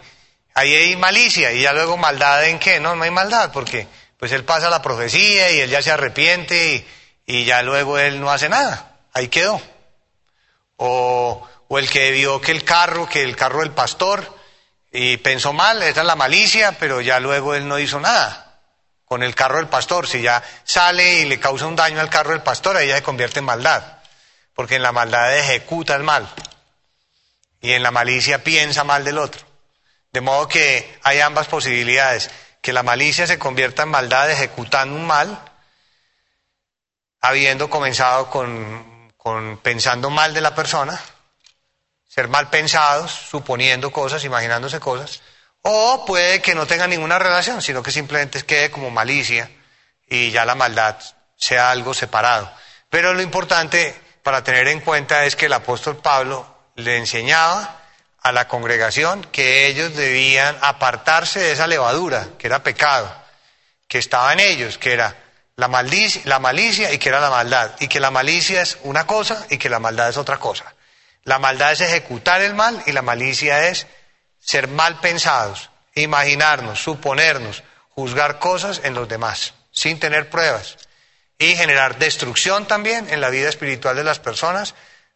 ahí hay malicia y ya luego maldad en qué, no, no hay maldad porque pues él pasa la profecía y él ya se arrepiente y, ya luego él no hace nada, ahí quedó. O, o el que vio que el carro, que el carro del pastor, y pensó mal, esa es la malicia, pero ya luego él no hizo nada con el carro del pastor. Si ya sale y le causa un daño al carro del pastor, ahí ya se convierte en maldad porque en la maldad ejecuta el mal y en la malicia piensa mal del otro. De modo que hay ambas posibilidades, que la malicia se convierta en maldad ejecutando un mal, habiendo comenzado con, pensando mal de la persona, ser mal pensados, suponiendo cosas, imaginándose cosas, o puede que no tenga ninguna relación, sino que simplemente quede como malicia y ya la maldad sea algo separado. Pero lo importante para tener en cuenta es que el apóstol Pablo le enseñaba a la congregación que ellos debían apartarse de esa levadura, que era pecado, que estaba en ellos, que era la malicia, la malicia y que era la maldad, y que la malicia es una cosa y que la maldad es otra cosa. La maldad es ejecutar el mal y la malicia es ser mal pensados, imaginarnos, suponernos, juzgar cosas en los demás, sin tener pruebas y generar destrucción también en la vida espiritual de las personas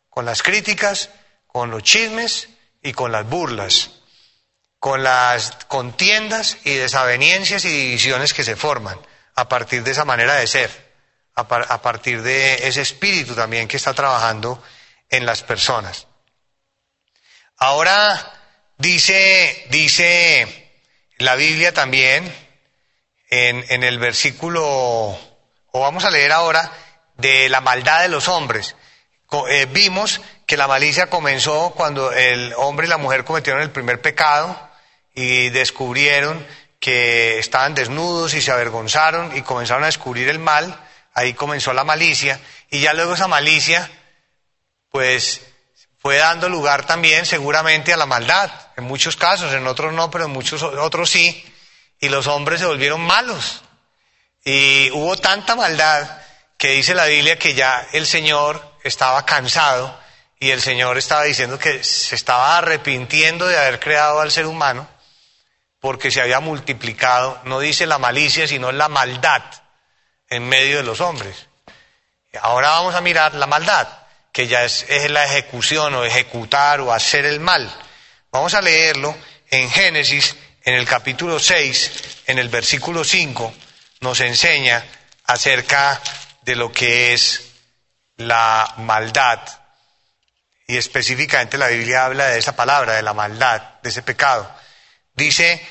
con las críticas, con los chismes y con las burlas, con las contiendas y desavenencias y divisiones que se forman a partir de esa manera de ser, a, partir de ese espíritu también que está trabajando en las personas. Ahora dice, dice la Biblia también en, en el versículo vamos a leer ahora de la maldad de los hombres. Eh, vimos que la malicia comenzó cuando el hombre y la mujer cometieron el primer pecado y descubrieron que estaban desnudos y se avergonzaron y comenzaron a descubrir el mal. Ahí comenzó la malicia y ya luego esa malicia pues fue dando lugar también seguramente a la maldad. En muchos casos, en otros no, pero en muchos otros sí. Y los hombres se volvieron malos. Y hubo tanta maldad que dice la Biblia que ya el Señor estaba cansado y el Señor estaba diciendo que se estaba arrepintiendo de haber creado al ser humano porque se había multiplicado, no dice la malicia, sino la maldad en medio de los hombres. Ahora vamos a mirar la maldad, que ya es, la ejecución o ejecutar o hacer el mal. Vamos a leerlo en Génesis, en el capítulo 6, en el versículo 5, nos enseña acerca de lo que es la maldad. Y específicamente la Biblia habla de esa palabra, de la maldad, de ese pecado. Dice,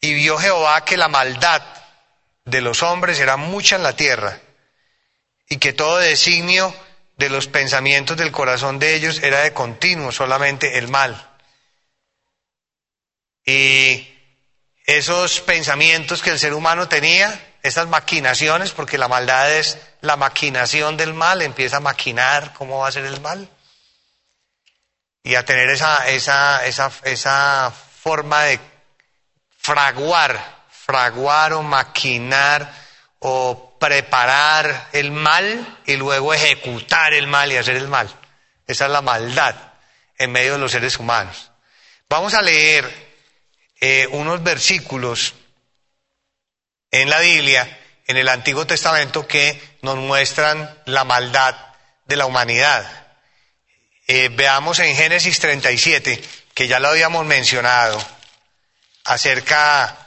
y vio Jehová que la maldad de los hombres era mucha en la tierra, y que todo designio de los pensamientos del corazón de ellos era de continuo, solamente el mal. Y esos pensamientos que el ser humano tenía, esas maquinaciones, porque la maldad es la maquinación del mal, empieza a maquinar cómo va a ser el mal. Y a tener esa, esa, esa, esa forma de fraguar, fraguar o maquinar o preparar el mal y luego ejecutar el mal y hacer el mal. Esa es la maldad en medio de los seres humanos. Vamos a leer eh, unos versículos en la Biblia, en el Antiguo Testamento, que nos muestran la maldad de la humanidad. Eh, veamos en Génesis 37, que ya lo habíamos mencionado, acerca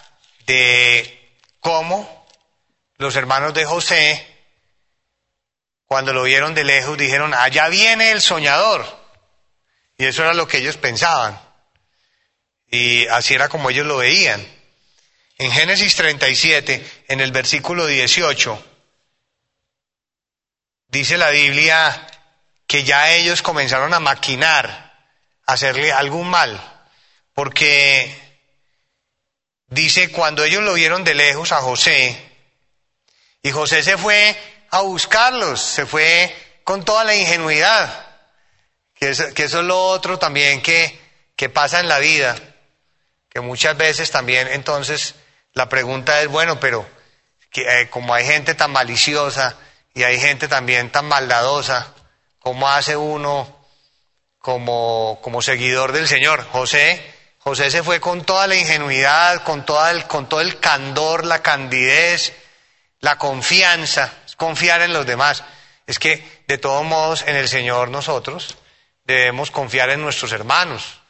de cómo los hermanos de José, cuando lo vieron de lejos, dijeron, allá viene el soñador. Y eso era lo que ellos pensaban. Y así era como ellos lo veían. En Génesis 37, en el versículo 18, dice la Biblia que ya ellos comenzaron a maquinar, hacerle algún mal, porque dice, cuando ellos lo vieron de lejos a José, y José se fue a buscarlos, se fue con toda la ingenuidad, que, eso es lo otro también que, que pasa en la vida que muchas veces también entonces la pregunta es, bueno, pero que, eh, como hay gente tan maliciosa y hay gente también tan maldadosa, ¿cómo hace uno como, como seguidor del Señor? José, José se fue con toda la ingenuidad, con, toda el, con todo el candor, la candidez, la confianza, confiar en los demás. Es que de todos modos en el Señor nosotros debemos confiar en nuestros hermanos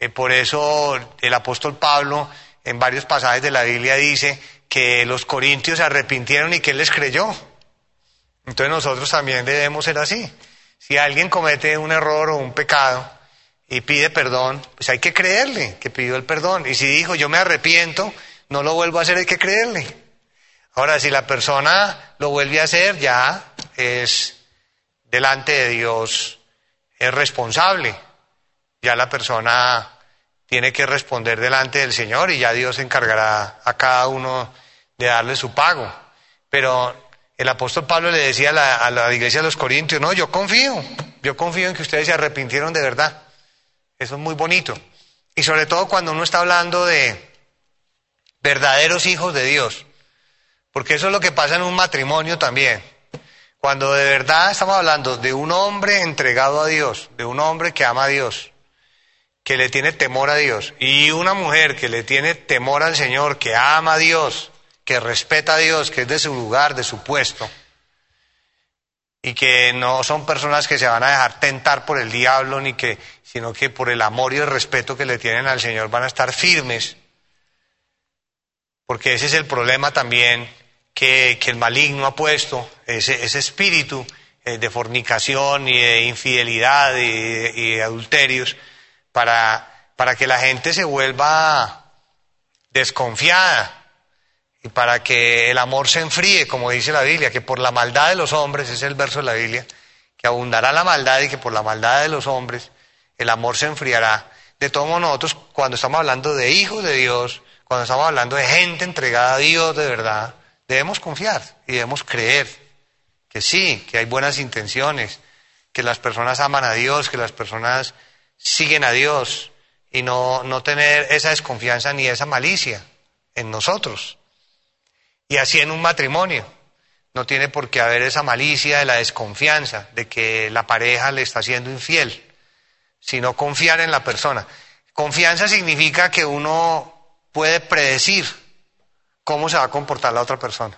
eh, por eso el apóstol Pablo en varios pasajes de la Biblia dice que los corintios se arrepintieron y que él les creyó. Entonces nosotros también debemos ser así. Si alguien comete un error o un pecado y pide perdón, pues hay que creerle que pidió el perdón. Y si dijo yo me arrepiento, no lo vuelvo a hacer, hay que creerle. Ahora, si la persona lo vuelve a hacer, ya es delante de Dios, es responsable ya la persona tiene que responder delante del Señor y ya Dios encargará a cada uno de darle su pago. Pero el apóstol Pablo le decía a la, iglesia de los Corintios, no, yo confío, yo confío en que ustedes se arrepintieron de verdad. Eso es muy bonito. Y sobre todo cuando uno está hablando de verdaderos hijos de Dios. Porque eso es lo que pasa en un matrimonio también. Cuando de verdad estamos hablando de un hombre entregado a Dios, de un hombre que ama a Dios, que le tiene temor a Dios y una mujer que le tiene temor al Señor, que ama a Dios, que respeta a Dios, que es de su lugar, de su puesto, y que no son personas que se van a dejar tentar por el diablo, ni que, sino que por el amor y el respeto que le tienen al Señor van a estar firmes, porque ese es el problema también que, el maligno ha puesto, ese, espíritu eh, de fornicación y de infidelidad y de adulterios, para, para que la gente se vuelva desconfiada y para que el amor se enfríe, como dice la Biblia, que por la maldad de los hombres, ese es el verso de la Biblia, que abundará la maldad y que por la maldad de los hombres el amor se enfriará. De todos modos, nosotros cuando estamos hablando de hijos de Dios, cuando estamos hablando de gente entregada a Dios de verdad, debemos confiar y debemos creer que sí, que hay buenas intenciones, que las personas aman a Dios, que las personas siguen a Dios y no, no tener esa desconfianza ni esa malicia en nosotros. Y así en un matrimonio. No tiene por qué haber esa malicia de la desconfianza, de que la pareja le está siendo infiel, sino confiar en la persona. Confianza significa que uno puede predecir cómo se va a comportar la otra persona.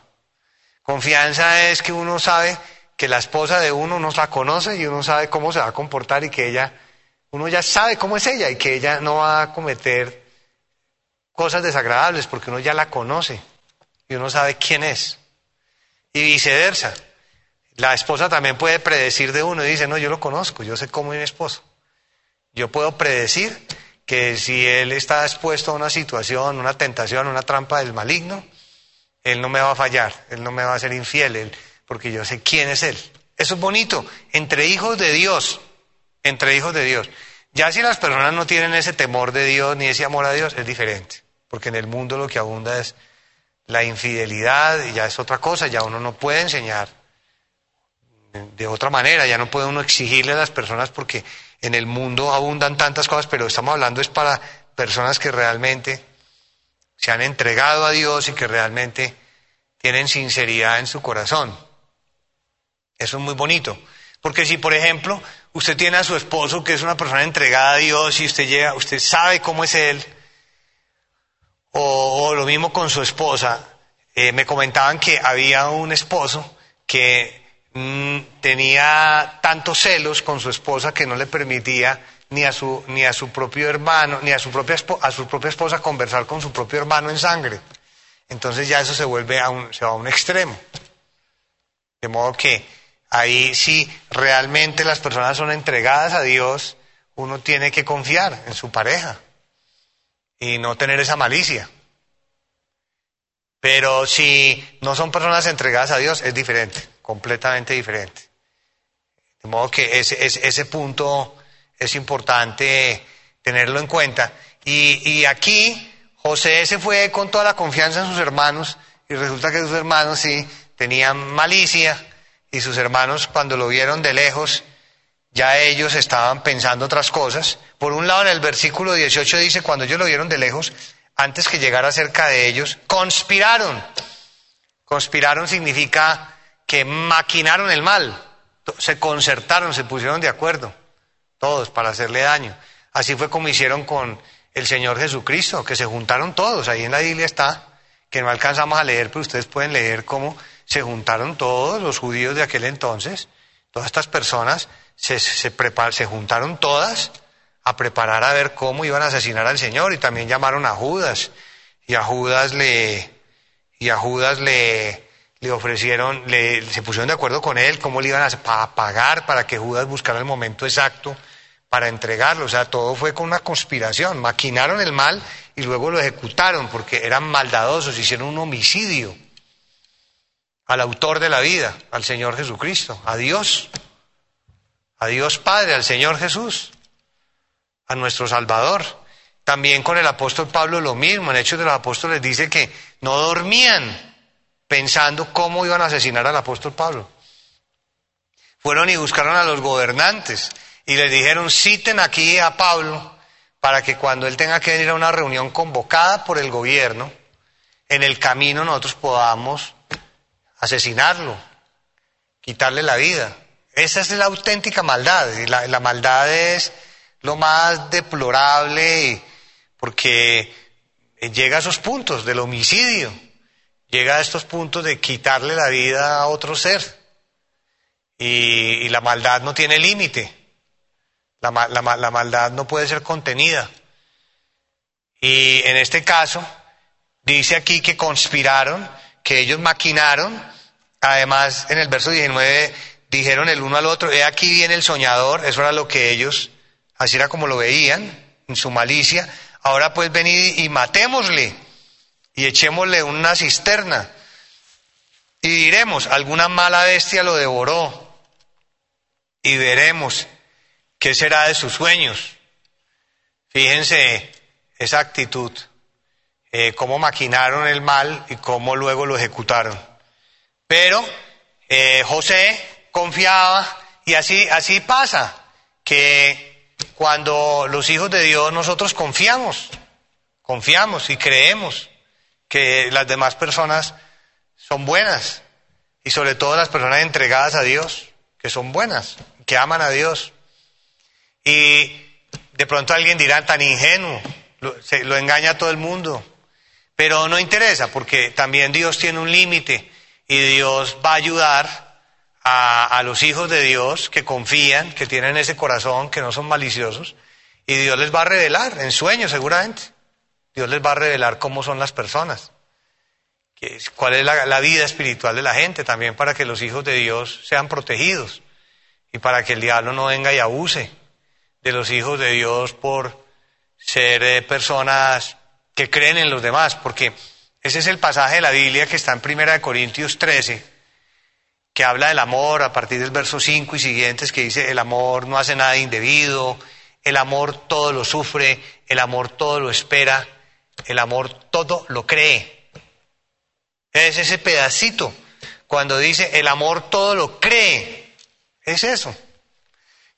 Confianza es que uno sabe que la esposa de uno no la conoce y uno sabe cómo se va a comportar y que ella, uno ya sabe cómo es ella y que ella no va a cometer cosas desagradables porque uno ya la conoce y uno sabe quién es. Y viceversa. La esposa también puede predecir de uno y dice, no, yo lo conozco, yo sé cómo es mi esposo. Yo puedo predecir que si él está expuesto a una situación, una tentación, una trampa del maligno, él no me va a fallar, él no me va a ser infiel, porque yo sé quién es él. Eso es bonito, entre hijos de Dios, entre hijos de Dios. Ya si las personas no tienen ese temor de Dios ni ese amor a Dios, es diferente, porque en el mundo lo que abunda es la infidelidad ya es otra cosa, ya uno no puede enseñar de otra manera, ya no puede uno exigirle a las personas porque en el mundo abundan tantas cosas, pero estamos hablando es para personas que realmente se han entregado a Dios y que realmente tienen sinceridad en su corazón. Eso es muy bonito. Porque si, por ejemplo, usted tiene a su esposo que es una persona entregada a Dios y usted llega, usted sabe cómo es él, o, lo mismo con su esposa, eh, me comentaban que había un esposo que Mm, tenía tantos celos con su esposa que no le permitía ni a su, ni a su propio hermano, ni a su, propia, a su propia esposa conversar con su propio hermano en sangre. Entonces ya eso se vuelve a un, se va a un extremo. De modo que ahí si realmente las personas son entregadas a Dios, uno tiene que confiar en su pareja y no tener esa malicia. Pero si no son personas entregadas a Dios, es diferente completamente diferente. De modo que ese, ese, punto es importante tenerlo en cuenta. Y, y, aquí José se fue con toda la confianza en sus hermanos y resulta que sus hermanos sí tenían malicia y sus hermanos cuando lo vieron de lejos ya ellos estaban pensando otras cosas. Por un lado en el versículo 18 dice, cuando ellos lo vieron de lejos, antes que llegara cerca de ellos, conspiraron. Conspiraron significa que maquinaron el mal, se concertaron, se pusieron de acuerdo, todos, para hacerle daño. Así fue como hicieron con el Señor Jesucristo, que se juntaron todos, ahí en la Biblia está, que no alcanzamos a leer, pero ustedes pueden leer cómo se juntaron todos los judíos de aquel entonces, todas estas personas se, se, se juntaron todas a preparar a ver cómo iban a asesinar al Señor y también llamaron a Judas y a Judas le y a Judas le le ofrecieron, le, se pusieron de acuerdo con él, cómo le iban a, pagar para que Judas buscara el momento exacto para entregarlo. O sea, todo fue con una conspiración. Maquinaron el mal y luego lo ejecutaron porque eran maldadosos, hicieron un homicidio al autor de la vida, al Señor Jesucristo, a Dios, a Dios Padre, al Señor Jesús, a nuestro Salvador. También con el apóstol Pablo lo mismo, en Hechos de los Apóstoles dice que no dormían pensando cómo iban a asesinar al apóstol Pablo. Fueron y buscaron a los gobernantes y les dijeron, citen aquí a Pablo para que cuando él tenga que venir a una reunión convocada por el gobierno, en el camino nosotros podamos asesinarlo, quitarle la vida. Esa es la auténtica maldad. Y la, la maldad es lo más deplorable porque llega a esos puntos del homicidio llega a estos puntos de quitarle la vida a otro ser. Y, la maldad no tiene límite. La, la, maldad no puede ser contenida. Y en este caso, dice aquí que conspiraron, que ellos maquinaron. Además, en el verso 19 dijeron el uno al otro, he aquí viene el soñador, eso era lo que ellos, así era como lo veían, en su malicia. Ahora pues venid y matémosle y echémosle una cisterna. Y diremos, alguna mala bestia lo devoró. Y veremos qué será de sus sueños. Fíjense esa actitud, eh, cómo maquinaron el mal y cómo luego lo ejecutaron. Pero eh, José confiaba y así, así pasa, que cuando los hijos de Dios nosotros confiamos, confiamos y creemos que las demás personas son buenas y sobre todo las personas entregadas a Dios, que son buenas, que aman a Dios. Y de pronto alguien dirá, tan ingenuo, lo, se, lo engaña a todo el mundo, pero no interesa porque también Dios tiene un límite y Dios va a ayudar a, los hijos de Dios que confían, que tienen ese corazón, que no son maliciosos, y Dios les va a revelar, en sueños seguramente, Dios les va a revelar cómo son las personas, cuál es la, la vida espiritual de la gente, también para que los hijos de Dios sean protegidos y para que el diablo no venga y abuse de los hijos de Dios por ser eh, personas que creen en los demás, porque ese es el pasaje de la Biblia que está en Primera de Corintios 13, que habla del amor a partir del verso 5 y siguientes, que dice, el amor no hace nada indebido, el amor todo lo sufre, el amor todo lo espera, el amor todo lo cree. Es ese pedacito, cuando dice, el amor todo lo cree, es eso.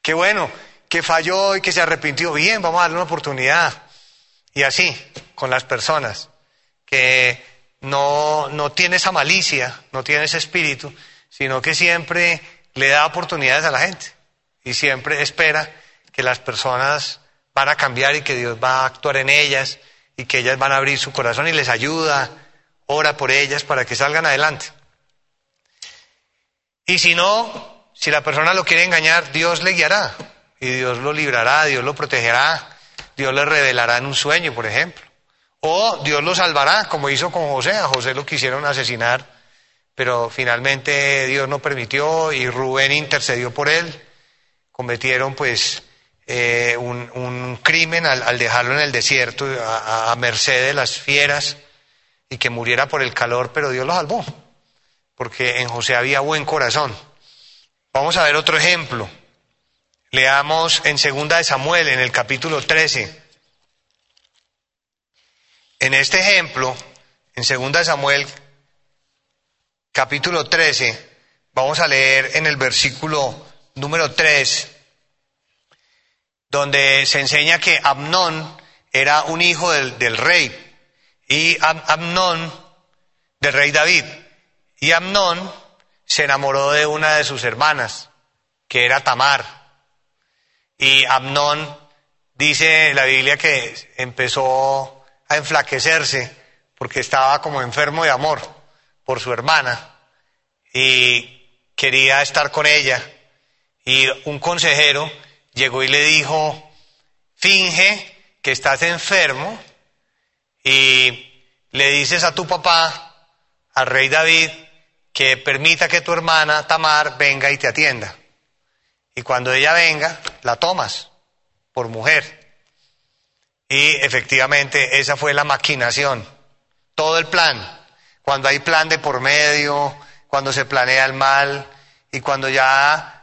Qué bueno, que falló y que se arrepintió, bien, vamos a darle una oportunidad. Y así, con las personas, que no, no tiene esa malicia, no tiene ese espíritu, sino que siempre le da oportunidades a la gente y siempre espera que las personas van a cambiar y que Dios va a actuar en ellas y que ellas van a abrir su corazón y les ayuda, ora por ellas para que salgan adelante. Y si no, si la persona lo quiere engañar, Dios le guiará y Dios lo librará, Dios lo protegerá, Dios le revelará en un sueño, por ejemplo. O Dios lo salvará, como hizo con José. A José lo quisieron asesinar, pero finalmente Dios no permitió y Rubén intercedió por él. Cometieron pues eh, un, crimen al, al, dejarlo en el desierto a, a, merced de las fieras y que muriera por el calor, pero Dios lo salvó, porque en José había buen corazón. Vamos a ver otro ejemplo. Leamos en segunda de Samuel, en el capítulo 13. En este ejemplo, en segunda de Samuel, capítulo 13, vamos a leer en el versículo número 3, donde se enseña que Amnón era un hijo del, del rey, y Amnón, del rey David, y Amnón se enamoró de una de sus hermanas, que era Tamar. Y Amnón dice la Biblia que empezó a enflaquecerse porque estaba como enfermo de amor por su hermana y quería estar con ella. Y un consejero llegó y le dijo, finge que estás enfermo y le dices a tu papá, al rey David, que permita que tu hermana Tamar venga y te atienda. Y cuando ella venga, la tomas por mujer. Y efectivamente esa fue la maquinación, todo el plan. Cuando hay plan de por medio, cuando se planea el mal y cuando ya,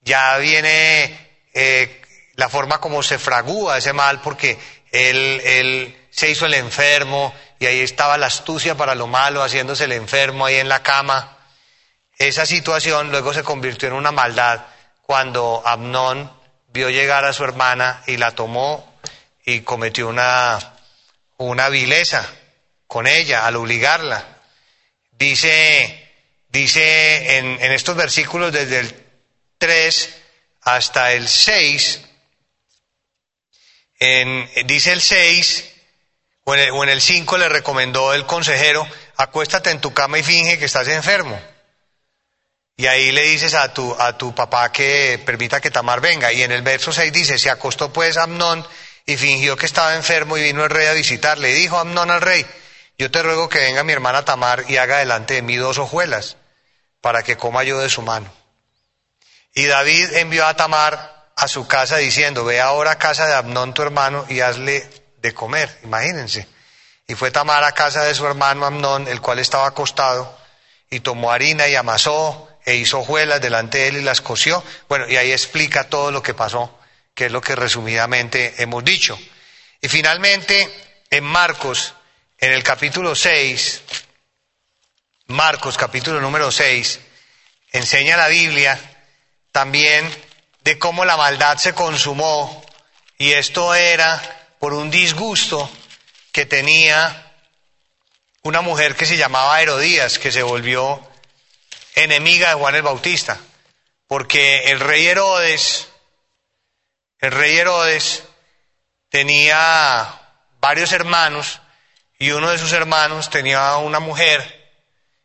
ya viene eh, la forma como se fragúa ese mal porque él, él se hizo el enfermo y ahí estaba la astucia para lo malo, haciéndose el enfermo ahí en la cama. Esa situación luego se convirtió en una maldad cuando Amnón vio llegar a su hermana y la tomó y cometió una, una vileza con ella al obligarla. Dice, dice en, estos versículos desde el 3 hasta el 6, en, dice el 6, o en el, o en el 5 le recomendó el consejero, acuéstate en tu cama y finge que estás enfermo. Y ahí le dices a tu, a tu papá que permita que Tamar venga. Y en el verso 6 dice, se acostó pues Amnón y fingió que estaba enfermo y vino el rey a visitarle. Y dijo Amnón al rey, yo te ruego que venga mi hermana Tamar y haga delante de mí dos hojuelas para que coma yo de su mano. Y David envió a Tamar a su casa diciendo, ve ahora a casa de Amnón tu hermano y hazle de comer. Imagínense. Y fue Tamar a casa de su hermano Amnón, el cual estaba acostado, y tomó harina y amasó e hizo hojuelas delante de él y las coció. Bueno, y ahí explica todo lo que pasó, que es lo que resumidamente hemos dicho. Y finalmente, en Marcos, en el capítulo 6, Marcos capítulo número 6, enseña la Biblia también de cómo la maldad se consumó y esto era por un disgusto que tenía una mujer que se llamaba Herodías, que se volvió enemiga de Juan el Bautista, porque el rey Herodes, el rey Herodes tenía varios hermanos y uno de sus hermanos tenía una mujer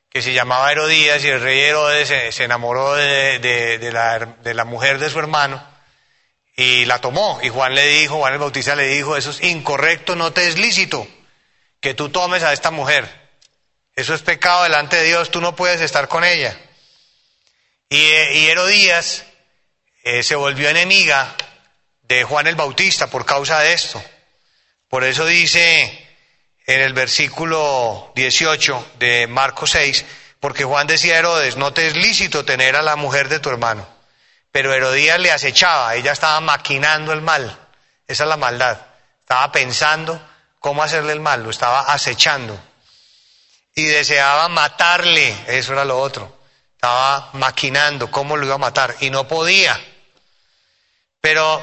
que se llamaba Herodías y el rey Herodes se, enamoró de, la, de la mujer de su hermano y la tomó. Y Juan le dijo, Juan el Bautista le dijo, eso es incorrecto, no te es lícito que tú tomes a esta mujer. Eso es pecado delante de Dios, tú no puedes estar con ella. Y, y Herodías eh, se volvió enemiga de Juan el Bautista por causa de esto. Por eso dice en el versículo 18 de Marcos 6, porque Juan decía a Herodes, no te es lícito tener a la mujer de tu hermano. Pero Herodías le acechaba, ella estaba maquinando el mal, esa es la maldad, estaba pensando cómo hacerle el mal, lo estaba acechando. Y deseaba matarle, eso era lo otro, estaba maquinando cómo lo iba a matar y no podía. Pero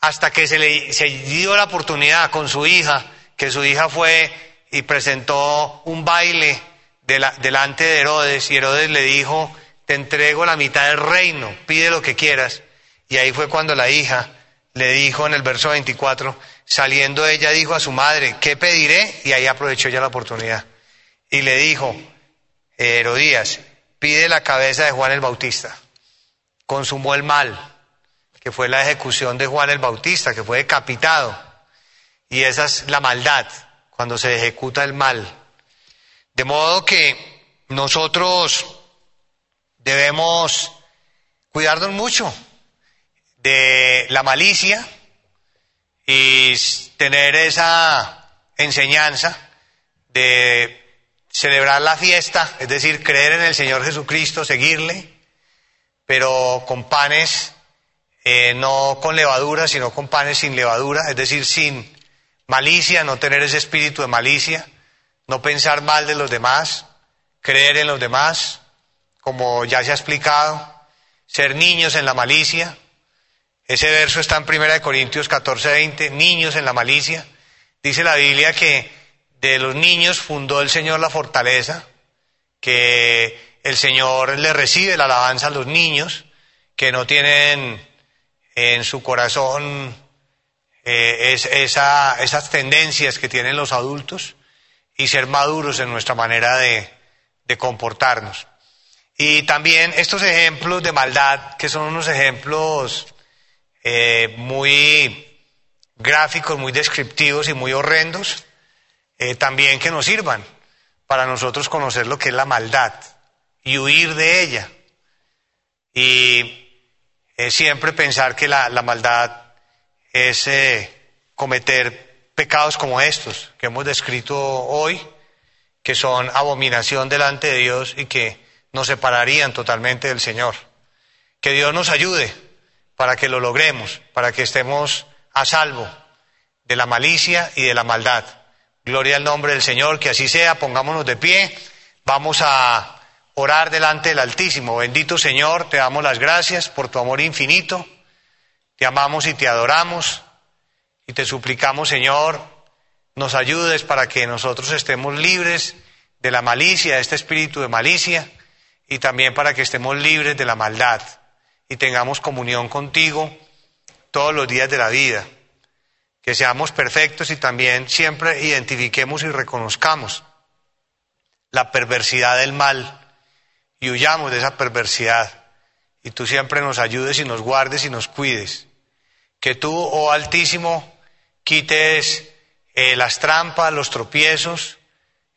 hasta que se le dio la oportunidad con su hija, que su hija fue y presentó un baile delante de Herodes y Herodes le dijo, te entrego la mitad del reino, pide lo que quieras. Y ahí fue cuando la hija le dijo en el verso 24, saliendo ella dijo a su madre, ¿qué pediré? Y ahí aprovechó ya la oportunidad. Y le dijo, Herodías, pide la cabeza de Juan el Bautista. Consumó el mal, que fue la ejecución de Juan el Bautista, que fue decapitado. Y esa es la maldad, cuando se ejecuta el mal. De modo que nosotros debemos cuidarnos mucho de la malicia y tener esa enseñanza de celebrar la fiesta, es decir, creer en el Señor Jesucristo, seguirle, pero con panes, eh, no con levadura, sino con panes sin levadura, es decir, sin malicia, no tener ese espíritu de malicia, no pensar mal de los demás, creer en los demás, como ya se ha explicado, ser niños en la malicia. Ese verso está en 1 Corintios 14, 20, niños en la malicia. Dice la Biblia que de los niños fundó el Señor la fortaleza, que el Señor le recibe la alabanza a los niños que no tienen en su corazón eh, esas tendencias que tienen los adultos y ser maduros en nuestra manera de comportarnos. Y también estos ejemplos de maldad, que son unos ejemplos eh, muy gráficos, muy descriptivos y muy horrendos, eh, también que nos sirvan para nosotros conocer lo que es la maldad y huir de ella. Y eh, siempre pensar que la, la maldad es cometer pecados como estos que hemos descrito hoy, que son abominación delante de Dios y que nos separarían totalmente del Señor. Que Dios nos ayude para que lo logremos, para que estemos a salvo de la malicia y de la maldad. Gloria al nombre del Señor, que así sea, pongámonos de pie, vamos a orar delante del Altísimo. Bendito Señor, te damos las gracias por tu amor infinito, te amamos y te adoramos y te suplicamos, Señor, nos ayudes para que nosotros estemos libres de la malicia, de este espíritu de malicia y también para que estemos libres de la maldad y tengamos comunión contigo todos los días de la vida. Que seamos perfectos y también siempre identifiquemos y reconozcamos la perversidad del mal y huyamos de esa perversidad. Y tú siempre nos ayudes y nos guardes y nos cuides. Que tú, oh Altísimo, quites eh, las trampas, los tropiezos,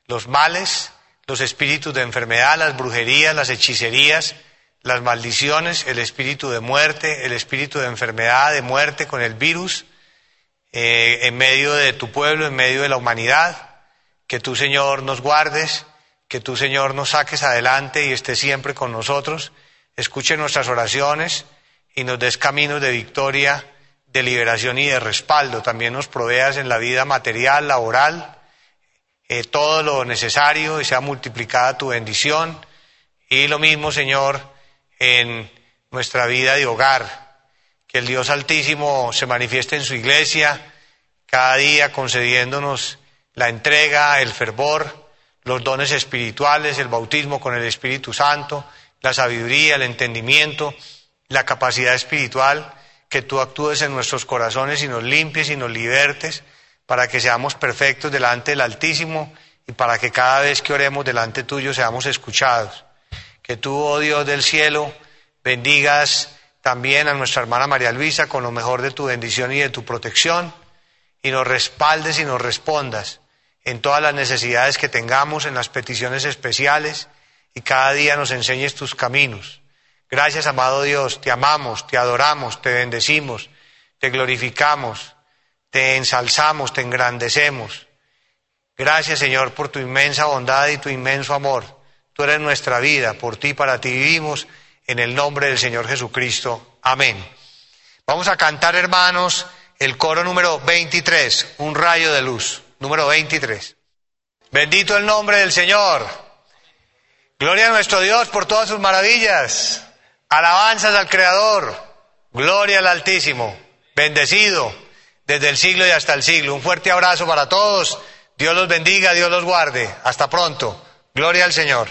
los males los espíritus de enfermedad, las brujerías, las hechicerías, las maldiciones, el espíritu de muerte, el espíritu de enfermedad, de muerte con el virus, eh, en medio de tu pueblo, en medio de la humanidad. Que tú, Señor, nos guardes, que tú, Señor, nos saques adelante y estés siempre con nosotros. Escuche nuestras oraciones y nos des caminos de victoria, de liberación y de respaldo. También nos proveas en la vida material, laboral, eh, todo lo necesario y sea multiplicada tu bendición. Y lo mismo, Señor, en nuestra vida de hogar. Que el Dios Altísimo se manifieste en su iglesia, cada día concediéndonos la entrega, el fervor, los dones espirituales, el bautismo con el Espíritu Santo, la sabiduría, el entendimiento, la capacidad espiritual, que tú actúes en nuestros corazones y nos limpies y nos libertes para que seamos perfectos delante del Altísimo y para que cada vez que oremos delante tuyo seamos escuchados. Que tú, oh Dios del cielo, bendigas también a nuestra hermana María Luisa con lo mejor de tu bendición y de tu protección y nos respaldes y nos respondas en todas las necesidades que tengamos, en las peticiones especiales y cada día nos enseñes tus caminos. Gracias, amado Dios, te amamos, te adoramos, te bendecimos, te glorificamos, te ensalzamos, te engrandecemos. Gracias, Señor, por tu inmensa bondad y tu inmenso amor. Tú eres nuestra vida, por ti, para ti vivimos, en el nombre del Señor Jesucristo. Amén. Vamos a cantar, hermanos, el coro número 23, un rayo de luz, número 23. Bendito el nombre del Señor. Gloria a nuestro Dios por todas sus maravillas. Alabanzas al Creador. Gloria al Altísimo. Bendecido desde el siglo y hasta el siglo. Un fuerte abrazo para todos. Dios los bendiga, Dios los guarde. Hasta pronto. Gloria al Señor.